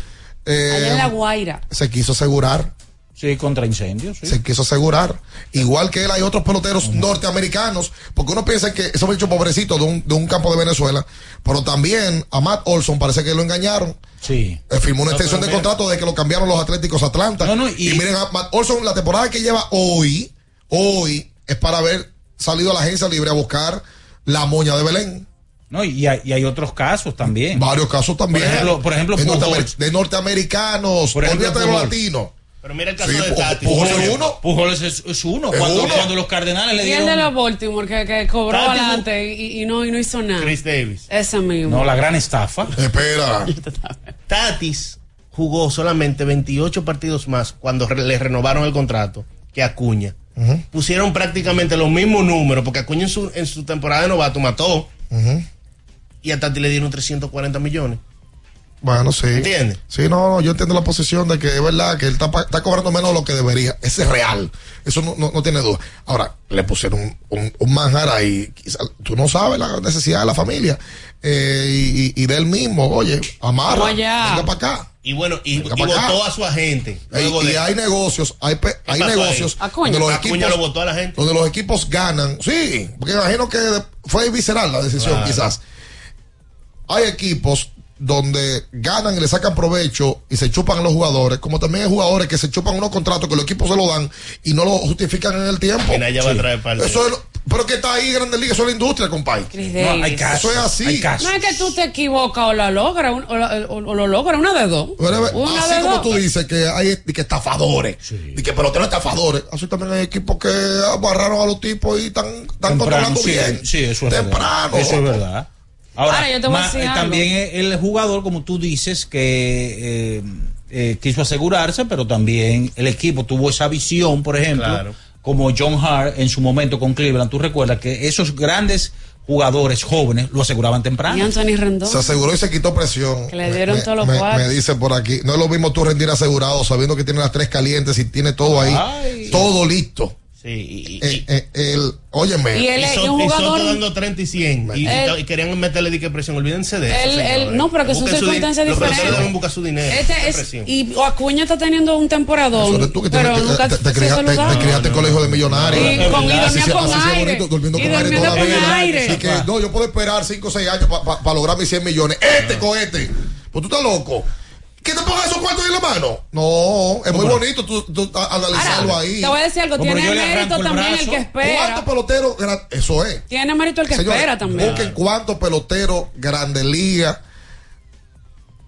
eh, Allá en la Guaira. se quiso asegurar. Sí, contra incendios. Se quiso asegurar. Igual que él, hay otros peloteros norteamericanos, porque uno piensa que esos bichos pobrecitos de un, de un campo de Venezuela, pero también a Matt Olson parece que lo engañaron. Sí. Eh, firmó una No, extensión de mira. contrato de que lo cambiaron los Atléticos Atlanta. y... miren, a Matt Olson, la temporada que lleva hoy, hoy, es para haber salido a la agencia libre a buscar la moña de Belén. No, y hay, y hay otros casos también. Varios casos también. Por ejemplo, por ejemplo de, Pujols. norteamer- de norteamericanos. Por ejemplo, Olvídate de los latinos. Pero mira el caso Sí, de Tati. Pujols es uno. Pujols es, es uno. Es Cuando, uno. cuando los Cardenales le Y el de dieron. los Baltimore que, que cobró Tati- adelante y, y no, y no hizo nada. Chris Davis. Ese mismo. No, la gran estafa. Espera. Tatis jugó solamente 28 partidos más cuando le renovaron el contrato que Acuña. Pusieron prácticamente los mismos números, porque Acuña en su, en su temporada de novato mató y a Tati le dieron 340 millones. Bueno, sí. ¿Entiendes? Sí, no, no, yo entiendo la posición de que es verdad que él está, cobrando menos de lo que debería. Ese es real. Eso no, no, no tiene duda. Ahora, le pusieron un, un, un manjar ahí. Quizá, tú no sabes la necesidad de la familia eh, y, y- y de él mismo. Oye, amarra. Allá. Venga para acá. Y bueno, y, votó a su agente. Y, luego y de- hay negocios, hay, pe- ¿Qué hay negocios Acuña. donde los Acuña equipos, lo votó a la gente. donde los equipos ganan. Sí, porque imagino que fue visceral la decisión, Claro. quizás. Hay equipos donde ganan y le sacan provecho y se chupan a los jugadores, como también hay jugadores que se chupan unos contratos que los equipos se lo dan y no lo justifican en el tiempo. Naya va a traer Eso es lo- pero que está ahí Grandes Ligas, eso es la industria, compadre. Chris Davis. Eso es así. No es que tú te equivocas o la logras, o, la- o- o lo logras, una de dos. Pero, Una así de como dos. tú dices que hay que estafadores, y que peloteros estafadores, así también hay equipos que agarraron a los tipos y están, están Temprano, controlando sí, bien. sí, eso es Temprano. verdad. Eso es verdad. Ahora, Ahora, yo te voy a decir eh, algo. también el jugador, como tú dices, que eh, eh, quiso asegurarse, pero también el equipo tuvo esa visión, por ejemplo, Claro. como John Hart en su momento con Cleveland. Tú recuerdas que esos grandes jugadores jóvenes lo aseguraban Y temprano. Anthony Rendón. Se aseguró y se quitó presión. Que le dieron Me- todos los me, cuartos. me dice por aquí, no es lo mismo tú rendir asegurado sabiendo que tiene las tres calientes y tiene todo ahí, Ay. todo listo. Sí, Eh, eh, el, óyeme. Y él es- Soto- y un y Soto jugador- dando 30 y 100. Y, y y querían meterle dique presión. Olvídense de eso. Él- él- señores. no, pero que son circunstancias Los diferentes. deben buscar su dinero. Este es, y Acuña está teniendo un temporadón. Sobre tú que pero tienes- nunca te, te, criaste, te, te criaste en colegio de millonarios. Y con- y dormía Así con así se aire. bonito, durmiendo Y con aire durmiendo toda la con vida. Y que no, yo puedo esperar 5 o 6 años para lograr mis 100 millones. Este con este. Pues tú estás loco. ¿Qué te pongas esos cuartos en la mano? No, es muy bonito tú, tú analizarlo Ahora, ahí. te voy a decir algo, No, tiene mérito el también el que espera. ¿Cuántos peloteros? Eso es. Tiene mérito el que Señores, espera también. Busquen cuántos peloteros grandes ligas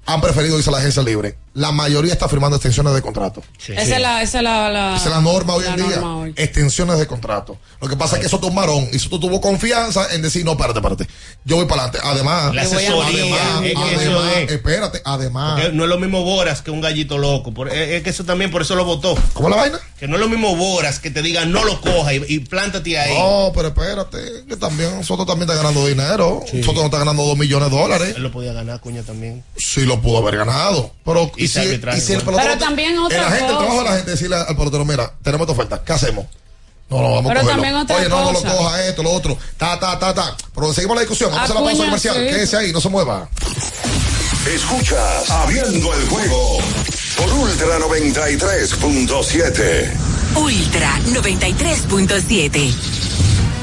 han preferido irse a la agencia libre. La mayoría está firmando extensiones de contrato. Esa es la, esa es la, la- Esa es la norma hoy en día. hoy. Extensiones de contrato. Lo que pasa es que eso un varón y Soto tuvo confianza en decir, no, espérate, espérate. Yo voy para adelante. Además, La asesoría, además, es que además, es. espérate, además. Porque no es lo mismo Boras que un gallito loco. Por- es, es que eso también por eso lo votó. ¿Cómo la vaina? Que no es lo mismo Boras que te diga no lo coja y, y plántate ahí. No, pero espérate, que también Soto también está ganando dinero. Soto no está ganando dos millones de dólares. Él lo podía ganar, Cuña también. Sí lo pudo haber ganado. Pero Y si, arbitraje, y si el pelotero. Pero también otra el, agente, el cosa. trabajo de la gente decirle al pelotero, mira, tenemos esta oferta, ¿qué hacemos? No, no, vamos Pero a cogerlo. también otra Oye, no, no lo coja esto, lo otro. Ta, ta, ta, ta. Pero seguimos la discusión. Vamos a la pausa comercial. sí. Quédese ahí, no se mueva. Escuchas Abriendo el juego por Ultra 93.7. Ultra 93.7.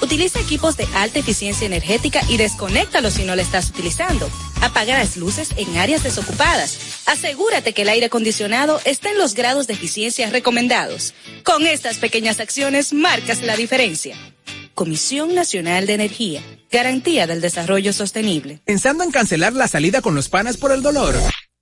Utiliza equipos de alta eficiencia energética y desconéctalos si no lo estás utilizando. Apaga las luces en áreas desocupadas. Asegúrate que el aire acondicionado esté en los grados de eficiencia recomendados. Con estas pequeñas acciones marcas la diferencia. Comisión Nacional de Energía. Garantía del Desarrollo Sostenible. Pensando en cancelar la salida con los panas por el dolor.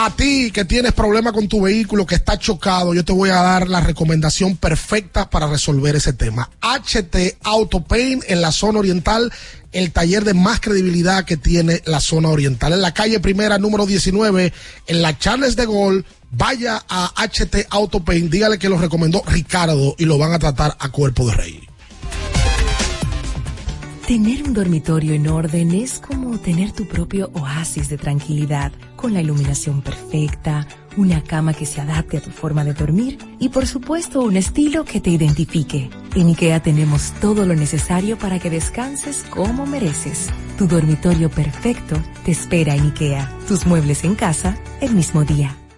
A ti que tienes problema con tu vehículo, que está chocado, yo te voy a dar la recomendación perfecta para resolver ese tema. HT Auto Paint en la zona oriental, el taller de más credibilidad que tiene la zona oriental. En la calle primera, número 19, en la Charles de Gaulle, vaya a HT Auto Paint, dígale que lo recomendó Ricardo y lo van a tratar a cuerpo de rey. Tener un dormitorio en orden es como tener tu propio oasis de tranquilidad, con la iluminación perfecta, una cama que se adapte a tu forma de dormir y por supuesto un estilo que te identifique. En IKEA tenemos todo lo necesario para que descanses como mereces. Tu dormitorio perfecto te espera en IKEA. Tus muebles en casa el mismo día.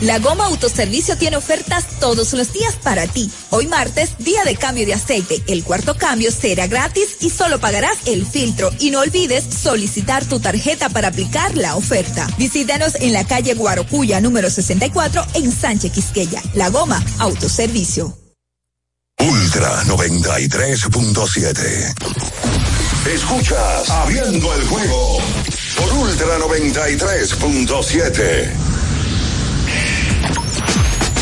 La Goma Autoservicio tiene ofertas todos los días para ti. Hoy martes, día de cambio de aceite. El cuarto cambio será gratis y solo pagarás el filtro. Y no olvides solicitar tu tarjeta para aplicar la oferta. Visítanos en la calle Guarocuya número 64 en Sánchez Quisqueya. La Goma Autoservicio. Ultra 93.7. Escuchas Abriendo el juego por Ultra 93.7.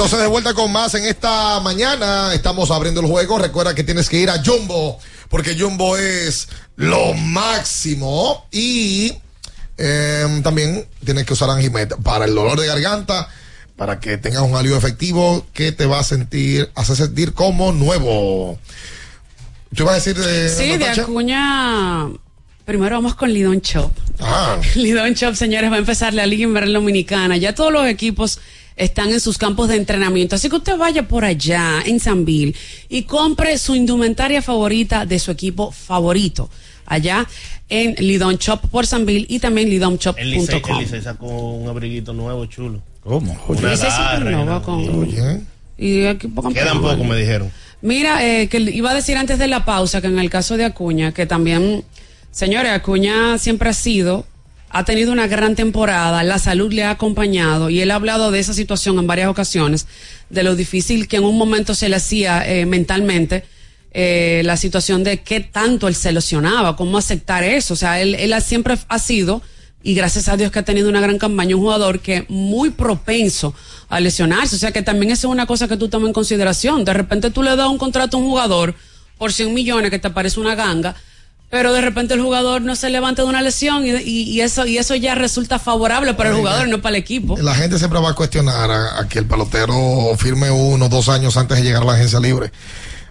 Entonces de vuelta con más en esta mañana. Estamos abriendo el juego. Recuerda que tienes que ir a Jumbo, porque Jumbo es lo máximo. Y eh, también tienes que usar Anjimet para el dolor de garganta, para que tengas un alivio efectivo que te va a sentir, hacer sentir como nuevo. ¿Tú ibas a decir de Sí, de? Acuña. Primero vamos con Lidón Chop. Ah. Lidón Chop, señores, va a empezar la Liga Invernal Dominicana. Ya todos los equipos están en sus campos de entrenamiento. Así que usted vaya por allá, en Sanville, y compre su indumentaria favorita de su equipo favorito. Allá en Lidón Shop por Sanville y también El Licey, el lidonshop.com. Licey sacó un abriguito nuevo chulo. ¿Cómo? Una Licey garra, supernova una- con- Y equipo campeón. Quedan poco, me dijeron. Mira, eh, que iba a decir antes de la pausa que en el caso de Acuña, que también, señores, Acuña siempre ha sido, ha tenido una gran temporada, la salud le ha acompañado y él ha hablado de esa situación en varias ocasiones, de lo difícil que en un momento se le hacía eh, mentalmente. eh, la situación de qué tanto él se lesionaba, cómo aceptar eso. O sea, él, él siempre ha sido, y gracias a Dios que ha tenido una gran campaña, un jugador que muy propenso a lesionarse. O sea, que también eso es una cosa que tú tomas en consideración. De repente tú le das un contrato a un jugador por 100 millones que te parece una ganga, pero de repente el jugador no se levanta de una lesión y, y- y eso, y eso ya resulta favorable para el jugador y no para el equipo. La gente siempre va a cuestionar a, a que el pelotero firme uno o dos años antes de llegar a la agencia libre.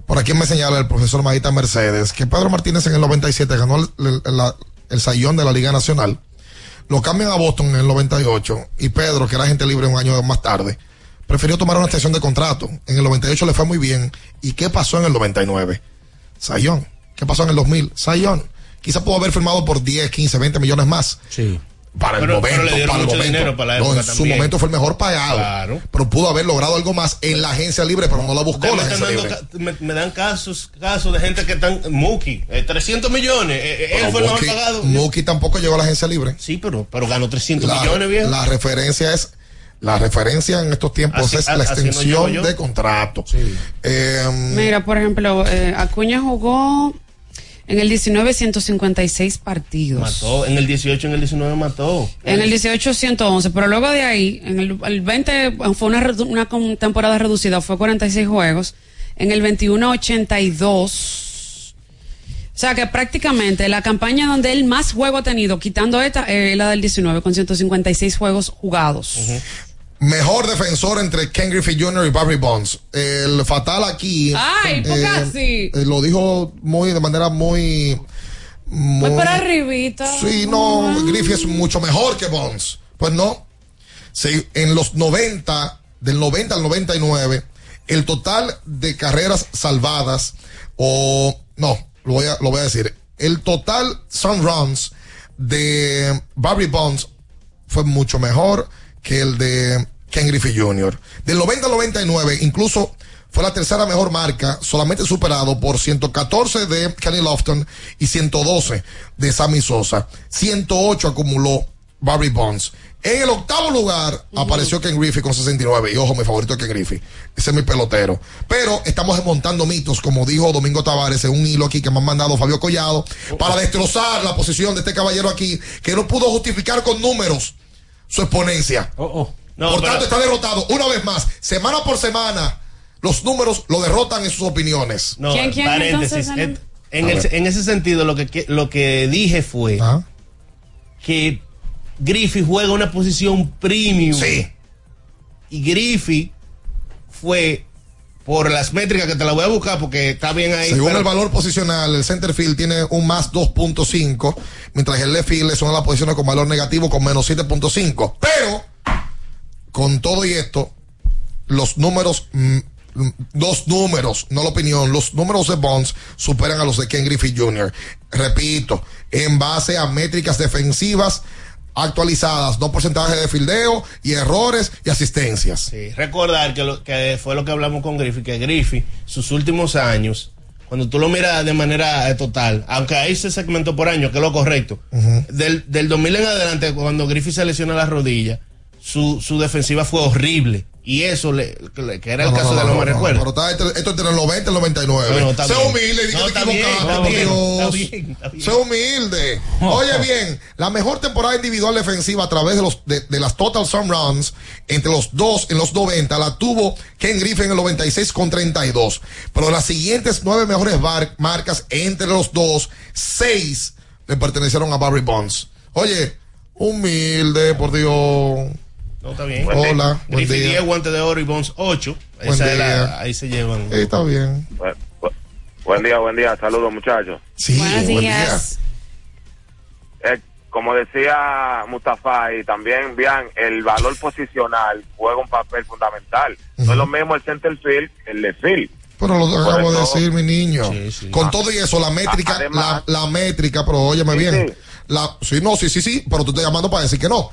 Por aquí me señala el profesor Magita Mercedes que Pedro Martínez en el 97 ganó el, el, el sayón de la Liga Nacional. Lo cambian a Boston en el 98 y Pedro, que era agente libre un año más tarde, prefirió tomar una extensión de contrato. En el 98 le fue muy bien. ¿Y qué pasó en el 99? Sayón. ¿Qué pasó en el 2000? Sayón. Quizá pudo haber firmado por 10, 15, 20 millones más. Sí. Para el momento, pero le para el momento. dinero para la No, en su también. momento fue el mejor pagado. Claro. Pero pudo haber logrado algo más en la agencia libre, pero no la buscó la agencia libre. me, me dan casos casos de gente que están Mookie, eh, 300 millones. eh, eh, él fue el mejor pagado. Mookie tampoco llegó a la agencia libre. Sí, pero, pero ganó 300 La, millones, viejo. la referencia es la referencia en estos tiempos Así- es a- la no extensión de contrato. Eh, Mira, por ejemplo, eh, Acuña jugó en el 19 156 partidos. Mató. En el 18, en el 19 mató. En el 18 111, pero luego de ahí, en el, el 20 fue una, una temporada reducida, fue 46 juegos. En el 21 82. O sea que prácticamente la campaña donde él más juego ha tenido, quitando esta, eh, la del 19, con 156 juegos jugados. Mejor defensor entre Ken Griffey Jr. y Barry Bonds. El fatal aquí. Ay, ¿por qué así? eh, lo dijo muy de manera muy. Muy- por arribita. Sí, no, Griffey es mucho mejor que Bonds. Pues no. Sí, en los 90, del 90 al 99, el total de carreras salvadas, o no, lo voy a, lo voy a decir, el total sun runs de Barry Bonds fue mucho mejor que el de Ken Griffey Jr. Del 90 al 99, incluso fue la tercera mejor marca, solamente superado por 114 de Kenny Lofton y 112 de Sammy Sosa. 108 acumuló Barry Bonds. En el octavo lugar apareció Ken Griffey con 69. Y ojo, mi favorito es Ken Griffey. Ese es mi pelotero. Pero estamos desmontando mitos, como dijo Domingo Tavares en un hilo aquí que me han mandado Fabio Collado, para destrozar la posición de este caballero aquí, que no pudo justificar con números su exponencia. No, por pero- tanto, está derrotado una vez más, semana por semana. Los números lo derrotan en sus opiniones. No, paréntesis. En, A el- ver. en ese sentido, lo que, lo que dije fue que Griffey juega una posición premium. Sí. Y Griffey fue por las métricas que te la voy a buscar porque está bien ahí. Según pero- el valor posicional, el center field tiene un más 2.5, mientras el left field son las posiciones con valor negativo con menos 7.5. Pero, con todo y esto, los números, mm, mm, dos números, no la opinión, los números de Bonds superan a los de Ken Griffey Jr. Repito, en base a métricas defensivas actualizadas, no porcentaje de fildeo y errores y asistencias. Sí, recordar que, lo, que fue lo que hablamos con Griffey, que Griffey, sus últimos años, cuando tú lo miras de manera eh, total, aunque ahí se segmentó por año, que es lo correcto, del, del 2000 en adelante, cuando Griffey se lesiona la rodilla, su, su defensiva fue horrible. Y eso, le, que, era el No, caso no, de no, me recuerdo. Pero está entre- esto entre el 90 y el 99. Bueno, está sé bien. humilde, di que No, te está bien, está bien, está bien. Sé humilde. Oye bien, la mejor temporada individual defensiva a través de los de, de las total sum runs entre los dos en los 90 la tuvo Ken Griffin en el 96 con 32. Pero las siguientes nueve mejores bar- marcas entre los dos, seis le pertenecieron a Barry Bonds. Oye, humilde, por Dios. No, está bien. Hola, buen Griffey día. 10, guante de oro y Bones 8. Buen Esa es la- día. ahí se llevan. Eh, está bien. Bu- bu- Buen día, buen día. Saludos, muchachos. Sí, Buenos buen días. Eh, como decía Mustafa y también bien, el valor posicional juega un papel fundamental. No es lo mismo el center field que el left field. Pero lo acabo de decir, mi niño. Con Ah. todo y eso, la métrica, Además- la, la métrica, pero óyeme Sí, bien. La, sí, no, sí, sí, sí, pero tú estás llamando para decir que no.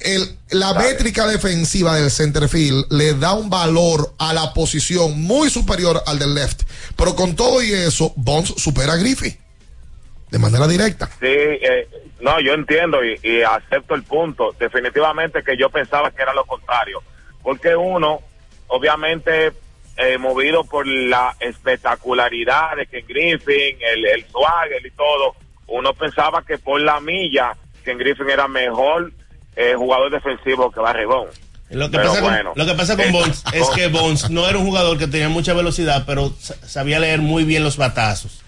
El, la métrica defensiva del center field le da un valor a la posición muy superior al del left. Pero con todo y eso, Bonds supera a Griffey. De manera directa. Sí, eh, no, yo entiendo y, y acepto el punto. Definitivamente que yo pensaba que era lo contrario. Porque uno, obviamente, eh, movido por la espectacularidad de Ken Griffin, el, el swagger y todo, uno pensaba que por la milla, Ken Griffin era mejor eh, jugador defensivo que Barry Bonds. Lo que, pasa con, lo que pasa con Bonds es que Bonds no era un jugador que tenía mucha velocidad, pero sa- sabía leer muy bien los batazos.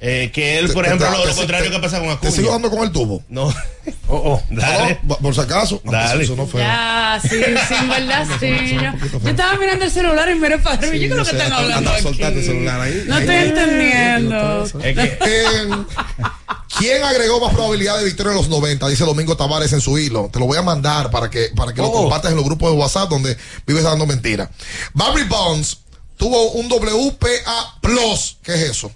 Eh, que él, Te- por te- ejemplo, te- lo, lo te- contrario te- que pasa con ¿Te Acuña. sigo dando con el tubo? No. Oh, oh, dale. No, no, por si acaso. Dale. Eso no fue. Ya, sí, sí, en verdad, sí. Yo, yo estaba mirando el celular y miré para arriba. ¿Yo qué es lo que están hablando aquí? No estoy entendiendo. ¿Quién agregó más probabilidad de victoria en los 90? Dice Domingo Tavares en su hilo. Te lo voy a mandar para que, para que lo Oh. compartas en los grupos de WhatsApp donde vives dando mentiras. Barry Bonds tuvo un WPA Plus. ¿Qué es eso?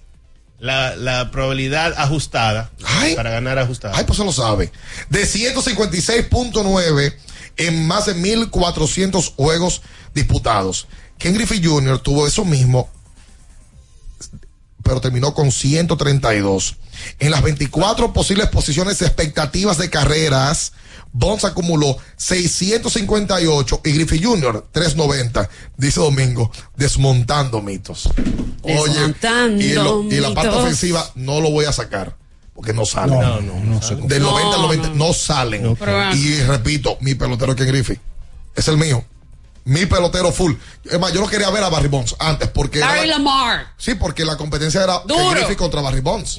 La, la probabilidad ajustada para ganar ajustada. Ay, pues se lo sabe. De 156.9 en más de 1.400 juegos disputados. Ken Griffey Jr. tuvo eso mismo, pero terminó con 132. En las 24 posibles posiciones de expectativas de carreras, Bonds acumuló 658 y Griffey Jr. 390, dice Domingo, desmontando mitos. Desmontando y, lo- y la parte mitos. ofensiva no lo voy a sacar. Porque no salen. No, no, no se Del 90 al 90 no, salen. Y repito, mi pelotero que Griffey. Es el mío. Mi pelotero full. Es más, yo no quería ver a Barry Bonds antes porque. Barry la- Lamar. Sí, porque la competencia era. Griffey contra Barry Bonds.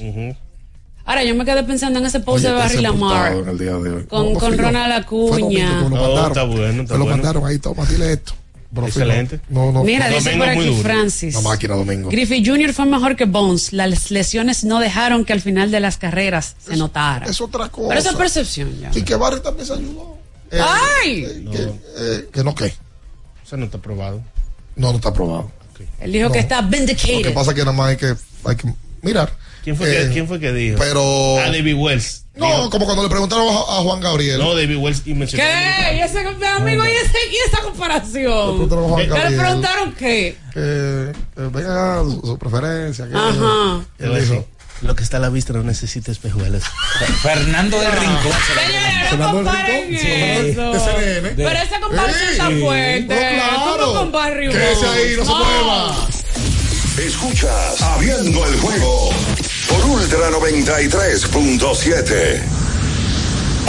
Ahora, yo me quedé pensando en ese post Oye, de Barry Lamar. portado en el día de hoy. Con, No, con. Ronald Fue Domingo que Acuña. me lo No, mandaron. está bueno, está me lo bueno. mandaron ahí, toma, dile esto. Excelente. No, no. Mira, dice Domingo por aquí duro. Francis. La máquina, Domingo. Griffey Jr. fue mejor que Bones. Las lesiones no dejaron que al final de las carreras se notara. Es otra cosa. Pero eso es percepción ya. Y que Barry también se ayudó. Eh, ¡Ay! Que, eh, que no, ¿qué? Eso no está probado. No, no está probado. Él dijo No. que está Lo que vindicated. pasa es que nada más hay que, hay que mirar. ¿Quién fue, Eh, que, ¿Quién fue que dijo? Pero. Ah, David Wells. No, Dijo- como cuando le preguntaron a, a Juan Gabriel. No, David Wells y mencionó. ¿Qué? ¿Y ese amigo y, ese, y esa comparación? preguntaron a Juan ¿Qué le Gabriel. preguntaron qué? Que, que venga su, su preferencia. que- Ajá. A decir, Lo que está a la vista no necesita espejuelos. Fernando del Rincón. Señores, no comparen eso. de CNN. Pero esa comparación está fuerte. claro. ¿Cómo con Barry Quédese Bonds? ahí, no se mueva. Escuchas Abriendo el juego por Ultra 93.7.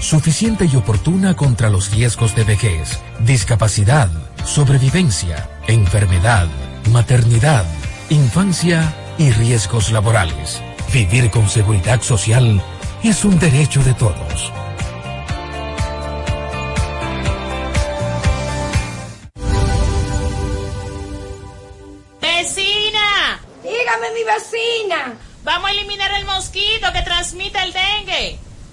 suficiente y oportuna contra los riesgos de vejez, discapacidad, sobrevivencia, enfermedad, maternidad, infancia y riesgos laborales. Vivir con seguridad social es un derecho de todos. ¡Vecina! Dígame, mi vecina. Vamos a eliminar el mosquito que transmite el dengue.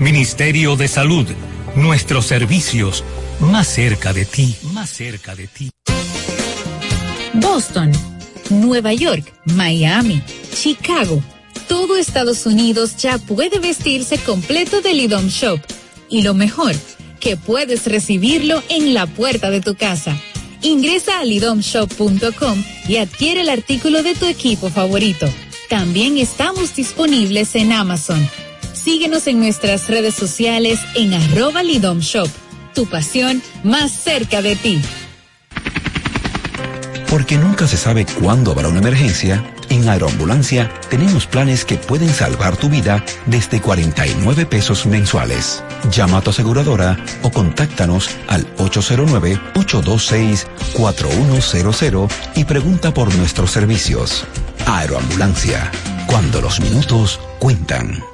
Ministerio de Salud. Nuestros servicios más cerca de ti, más cerca de ti. Boston, Nueva York, Miami, Chicago. Todo Estados Unidos ya puede vestirse completo del IDOM Shop. Y lo mejor, que puedes recibirlo en la puerta de tu casa. Ingresa a lidomshop.com y adquiere el artículo de tu equipo favorito. También estamos disponibles en Amazon. Síguenos en nuestras redes sociales en arroba lidomshop. Tu pasión más cerca de ti. Porque nunca se sabe cuándo habrá una emergencia, en Aeroambulancia tenemos planes que pueden salvar tu vida desde 49 pesos mensuales. Llama a tu aseguradora o contáctanos al 809-826-4100 y pregunta por nuestros servicios. Aeroambulancia, cuando los minutos cuentan.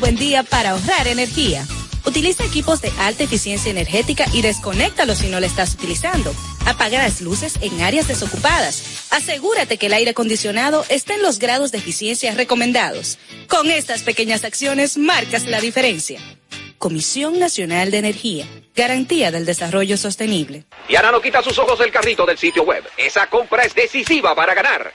Buen día para ahorrar energía. Utiliza equipos de alta eficiencia energética y desconéctalos si no lo estás utilizando. Apaga las luces en áreas desocupadas. Asegúrate que el aire acondicionado esté en los grados de eficiencia recomendados. Con estas pequeñas acciones marcas la diferencia. Comisión Nacional de Energía. Garantía del Desarrollo Sostenible. Diana no quita sus ojos del carrito del sitio web. Esa compra es decisiva para ganar.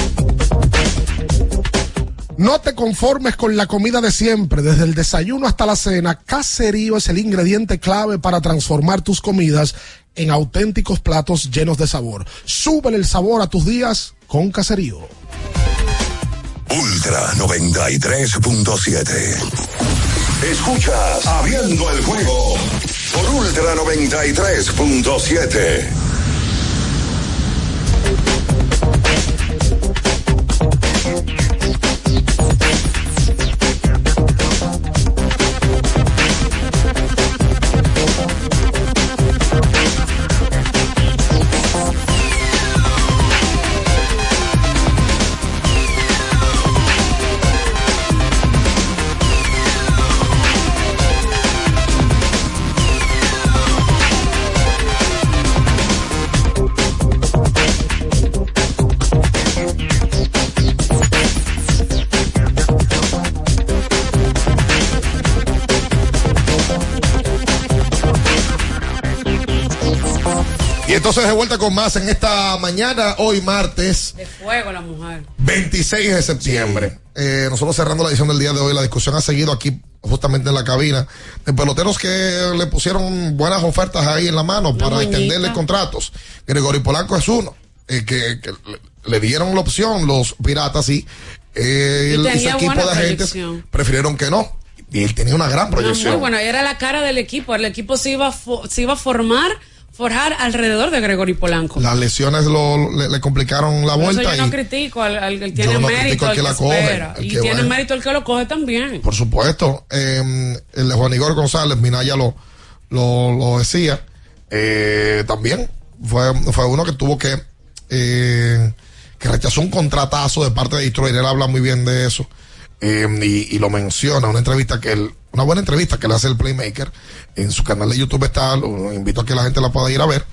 No te conformes con la comida de siempre, desde el desayuno hasta la cena. Caserío es el ingrediente clave para transformar tus comidas en auténticos platos llenos de sabor. Súbele el sabor a tus días con Caserío. Ultra 93.7. Escuchas Abriendo el juego por Ultra 93.7. entonces de vuelta con más en esta mañana, hoy martes De fuego la mujer. 26 de septiembre. Eh, nosotros cerrando la edición del día de hoy, la discusión ha seguido aquí justamente en la cabina de peloteros que le pusieron buenas ofertas ahí en la mano para moñita. extenderle contratos. Gregorio Polanco es uno, eh, que, que le- dieron la opción los piratas y, eh, Y el- ese tenía equipo de agentes proyección. prefirieron que no. Y él tenía una gran No, proyección. muy bueno, era la cara del equipo. El equipo se iba, se iba a formar, forjar alrededor de Gregory Polanco. Las lesiones lo, le, le complicaron la eso vuelta yo no y, critico al, al que tiene no mérito, critico al que la coge, y que tiene va. mérito el que lo coge también. por supuesto, eh, el de Juan Igor González, Minaya lo, lo, lo decía, eh, también fue, fue uno que tuvo que, eh, que rechazó un contratazo de parte de Detroit, él habla muy bien de eso, eh, y, y lo menciona, una entrevista que él, una buena entrevista que le hace el Playmaker, en su canal de YouTube está, lo invito a que la gente la pueda ir a ver,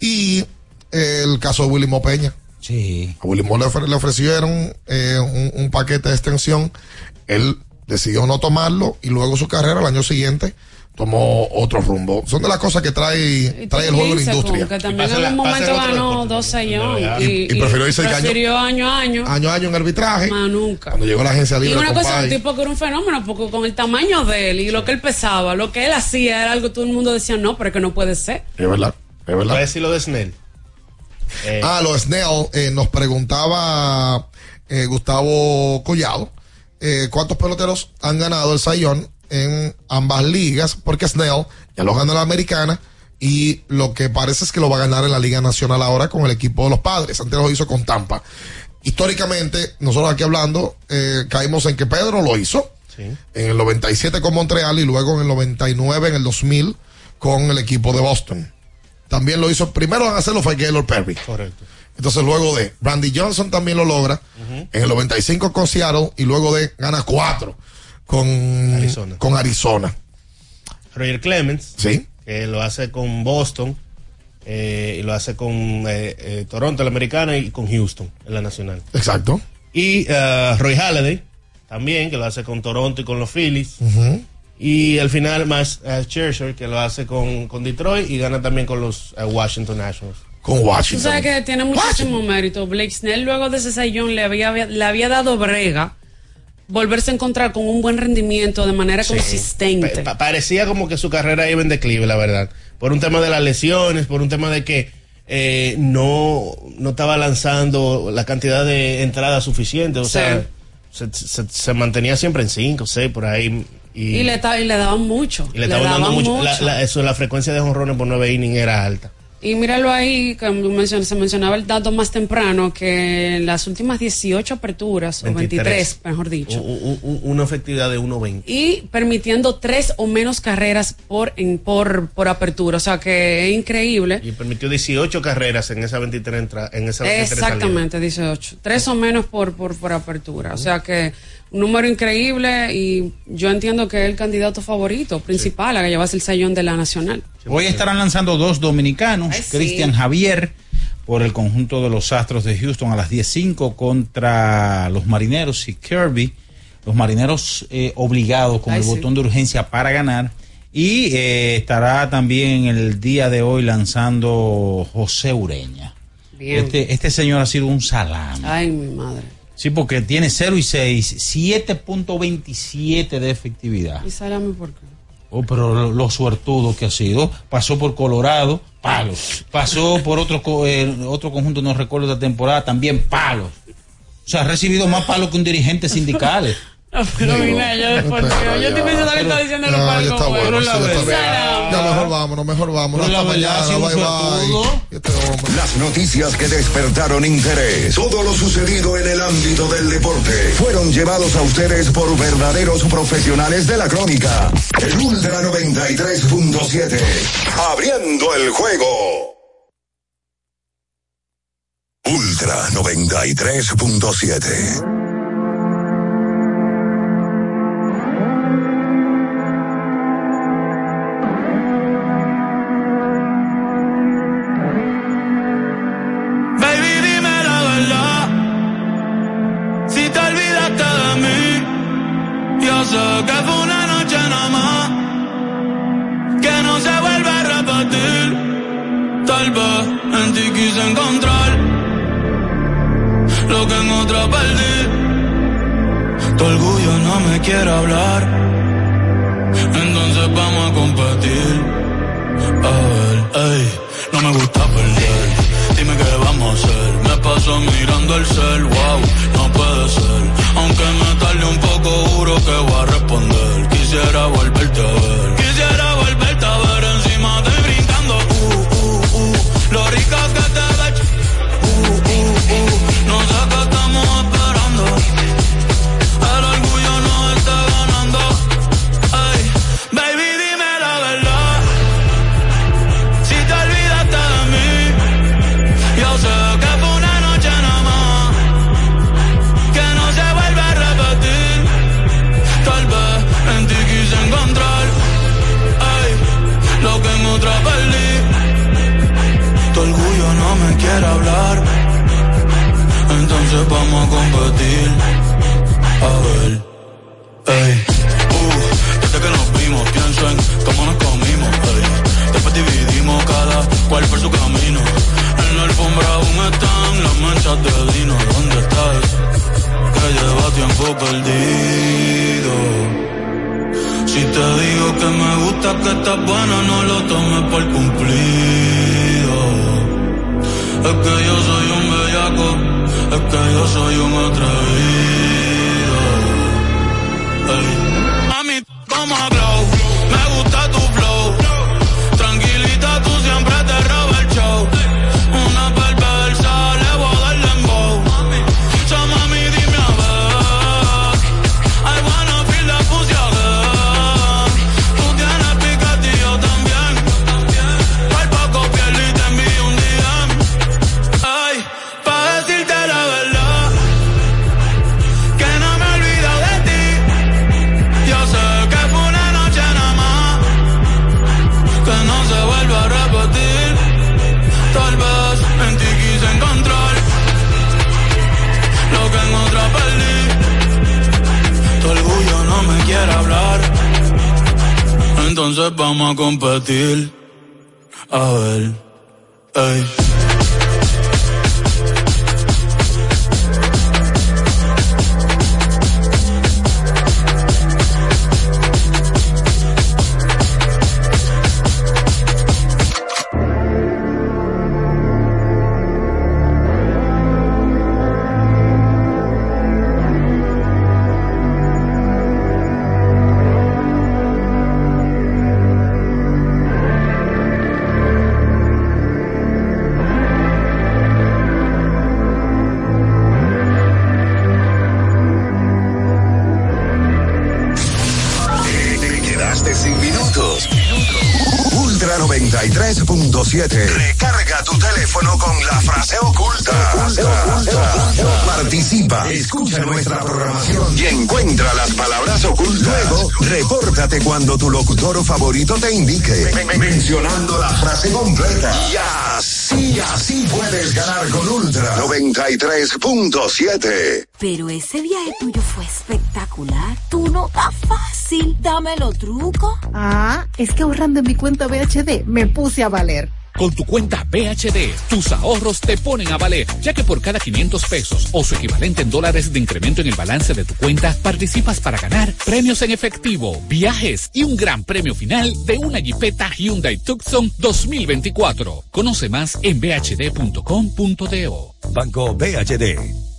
y eh, el caso de Willy Mo Peña. Sí. A Willy Mo le, ofre- le ofrecieron eh, un, un paquete de extensión. Él decidió no tomarlo y luego su carrera el año siguiente tomó otro rumbo. Son de las cosas que trae, trae el juego de la industria. Que también en un momento ganó dos sayón. Y- y prefirió irse de año- prefirió año a año. Año a año en arbitraje. Más nunca. Cuando llegó la agencia Y libre, una cosa, un tipo que era un fenómeno, porque con el tamaño de él y lo que él pesaba, lo que él hacía era algo que todo el mundo decía, no, pero es que no puede ser. es verdad, es verdad. Voy a decir lo de Snell. Eh, Ah, lo de Snell, eh, nos preguntaba eh, Gustavo Collado, eh, ¿cuántos peloteros han ganado el Sayón en ambas ligas? Porque Snell ya lo ganó en la americana y lo que parece es que lo va a ganar en la Liga Nacional ahora con el equipo de los padres. Antes lo hizo con Tampa. Históricamente, nosotros aquí hablando, eh, caímos en que Pedro lo hizo en el 97 con Montreal y luego en el 99, en el 2000 con el equipo de Boston. También lo hizo, primero en hacerlo fue Gaylord Perry. Correcto. Entonces luego de Randy Johnson también lo logra en el 95 con Seattle y luego de gana cuatro con Arizona. Con Arizona. Roger Clemens. Sí. Que lo hace con Boston. eh, y lo hace con eh, eh, Toronto, la americana, y con Houston, en la nacional. Exacto. Y eh, Roy Halladay, también, que lo hace con Toronto y con los Phillies. Y al final, más eh, Scherzer, que lo hace con, con Detroit y gana también con los eh, Washington Nationals. Con Tú sabes que tiene muchísimo mérito. Blake Snell, luego de ese sayón, le había, le había dado brega volverse a encontrar con un buen rendimiento de manera Sí. consistente. Pa- parecía como que su carrera iba en declive, la verdad. Por un tema de las lesiones, por un tema de que eh, no, no estaba lanzando la cantidad de entradas suficiente. O Sí. sea, se, se- se mantenía siempre en 5, 6, por ahí. Y, Y le, y le daban mucho. y le estaban dando daban mucho. La, la- eso, la frecuencia de jonrones por 9 innings era alta. Y míralo ahí, que mencion- se mencionaba el dato más temprano, que en las últimas 18 aperturas, o 23, mejor dicho, U- u- una efectividad de 1.20. y permitiendo tres o menos carreras por, en, por, por apertura. O sea que es increíble. Y permitió 18 carreras en esa 23 entra, en esa 23 Exactamente, 18. Tres o menos por, por, por apertura. O sea que número increíble y yo entiendo que es el candidato favorito principal a que llevase el sayón de la nacional. Hoy estarán lanzando dos dominicanos, Ay, sí. Cristian Javier por el conjunto de los Astros de Houston a las 10.05 contra los Marineros y Kirby. Los Marineros eh, obligados con Ay, el sí. botón de urgencia para ganar. Y eh, estará también el día de hoy lanzando José Ureña. Bien. Este, este señor ha sido un salame. Ay, mi madre. Sí, porque tiene 0 y 6, 7.27 de efectividad. ¿Y salame por qué? Oh, pero lo, lo suertudo que ha sido. Pasó por Colorado, palos. Pasó por otro, eh, otro conjunto, no recuerdo de temporada, también palos. O sea, ha recibido más palos que un dirigente sindical. No, pero mira, yo después yo estoy pensando que está diciendo los No, ya palcos bueno, ya mejor vámonos, mejor vámonos. Hasta mañana. Bye, bye. Este. Las noticias que despertaron interés, todo lo sucedido en el ámbito del deporte, fueron llevados a ustedes por verdaderos profesionales de la crónica. El Ultra 93.7, abriendo el juego. Ultra 93.7. completa. Y así, así puedes ganar con Ultra 93.7. Pero ese viaje tuyo fue espectacular. Tú no está fácil. Dame los trucos. Ah, es que ahorrando en mi cuenta BHD me puse a valer. Con tu cuenta BHD, tus ahorros te ponen a valer, ya que por cada 500 pesos o su equivalente en dólares de incremento en el balance de tu cuenta, participas para ganar premios en efectivo, viajes y un gran premio final de una Jeepeta Hyundai Tucson 2024. Conoce más en bhd.com.do. Banco BHD,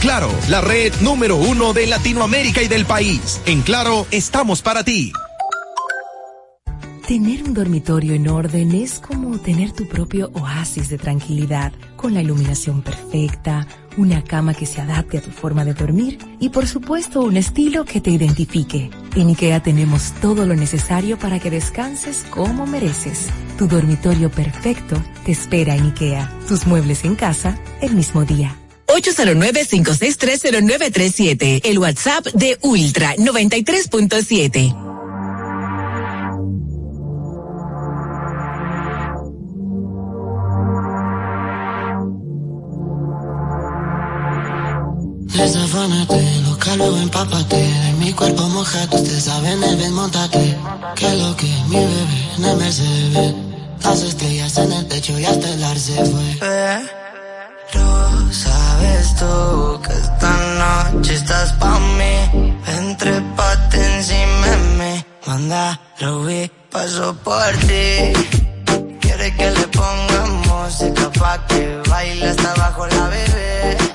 Claro, la red número uno de Latinoamérica y del país. En Claro, estamos para ti. Tener un dormitorio en orden es como tener tu propio oasis de tranquilidad, con la iluminación perfecta, una cama que se adapte a tu forma de dormir y por supuesto un estilo que te identifique. En IKEA tenemos todo lo necesario para que descanses como mereces. Tu dormitorio perfecto te espera en IKEA, tus muebles en casa el mismo día. 809-5630937. El WhatsApp de Ultra 93.7. Desafánate, los calos empápate De mi cuerpo mojate, usted sabe, Neves, montate Que lo que mi bebé, Neves se ve Las estrellas en el techo y hasta el arce fue. Eh, Rosa sabes tú que esta noche estás pa' mí. Entre pate encima de mí. Manda Ruby, paso por ti. Quiere que le ponga música pa' que baile hasta abajo la bebé.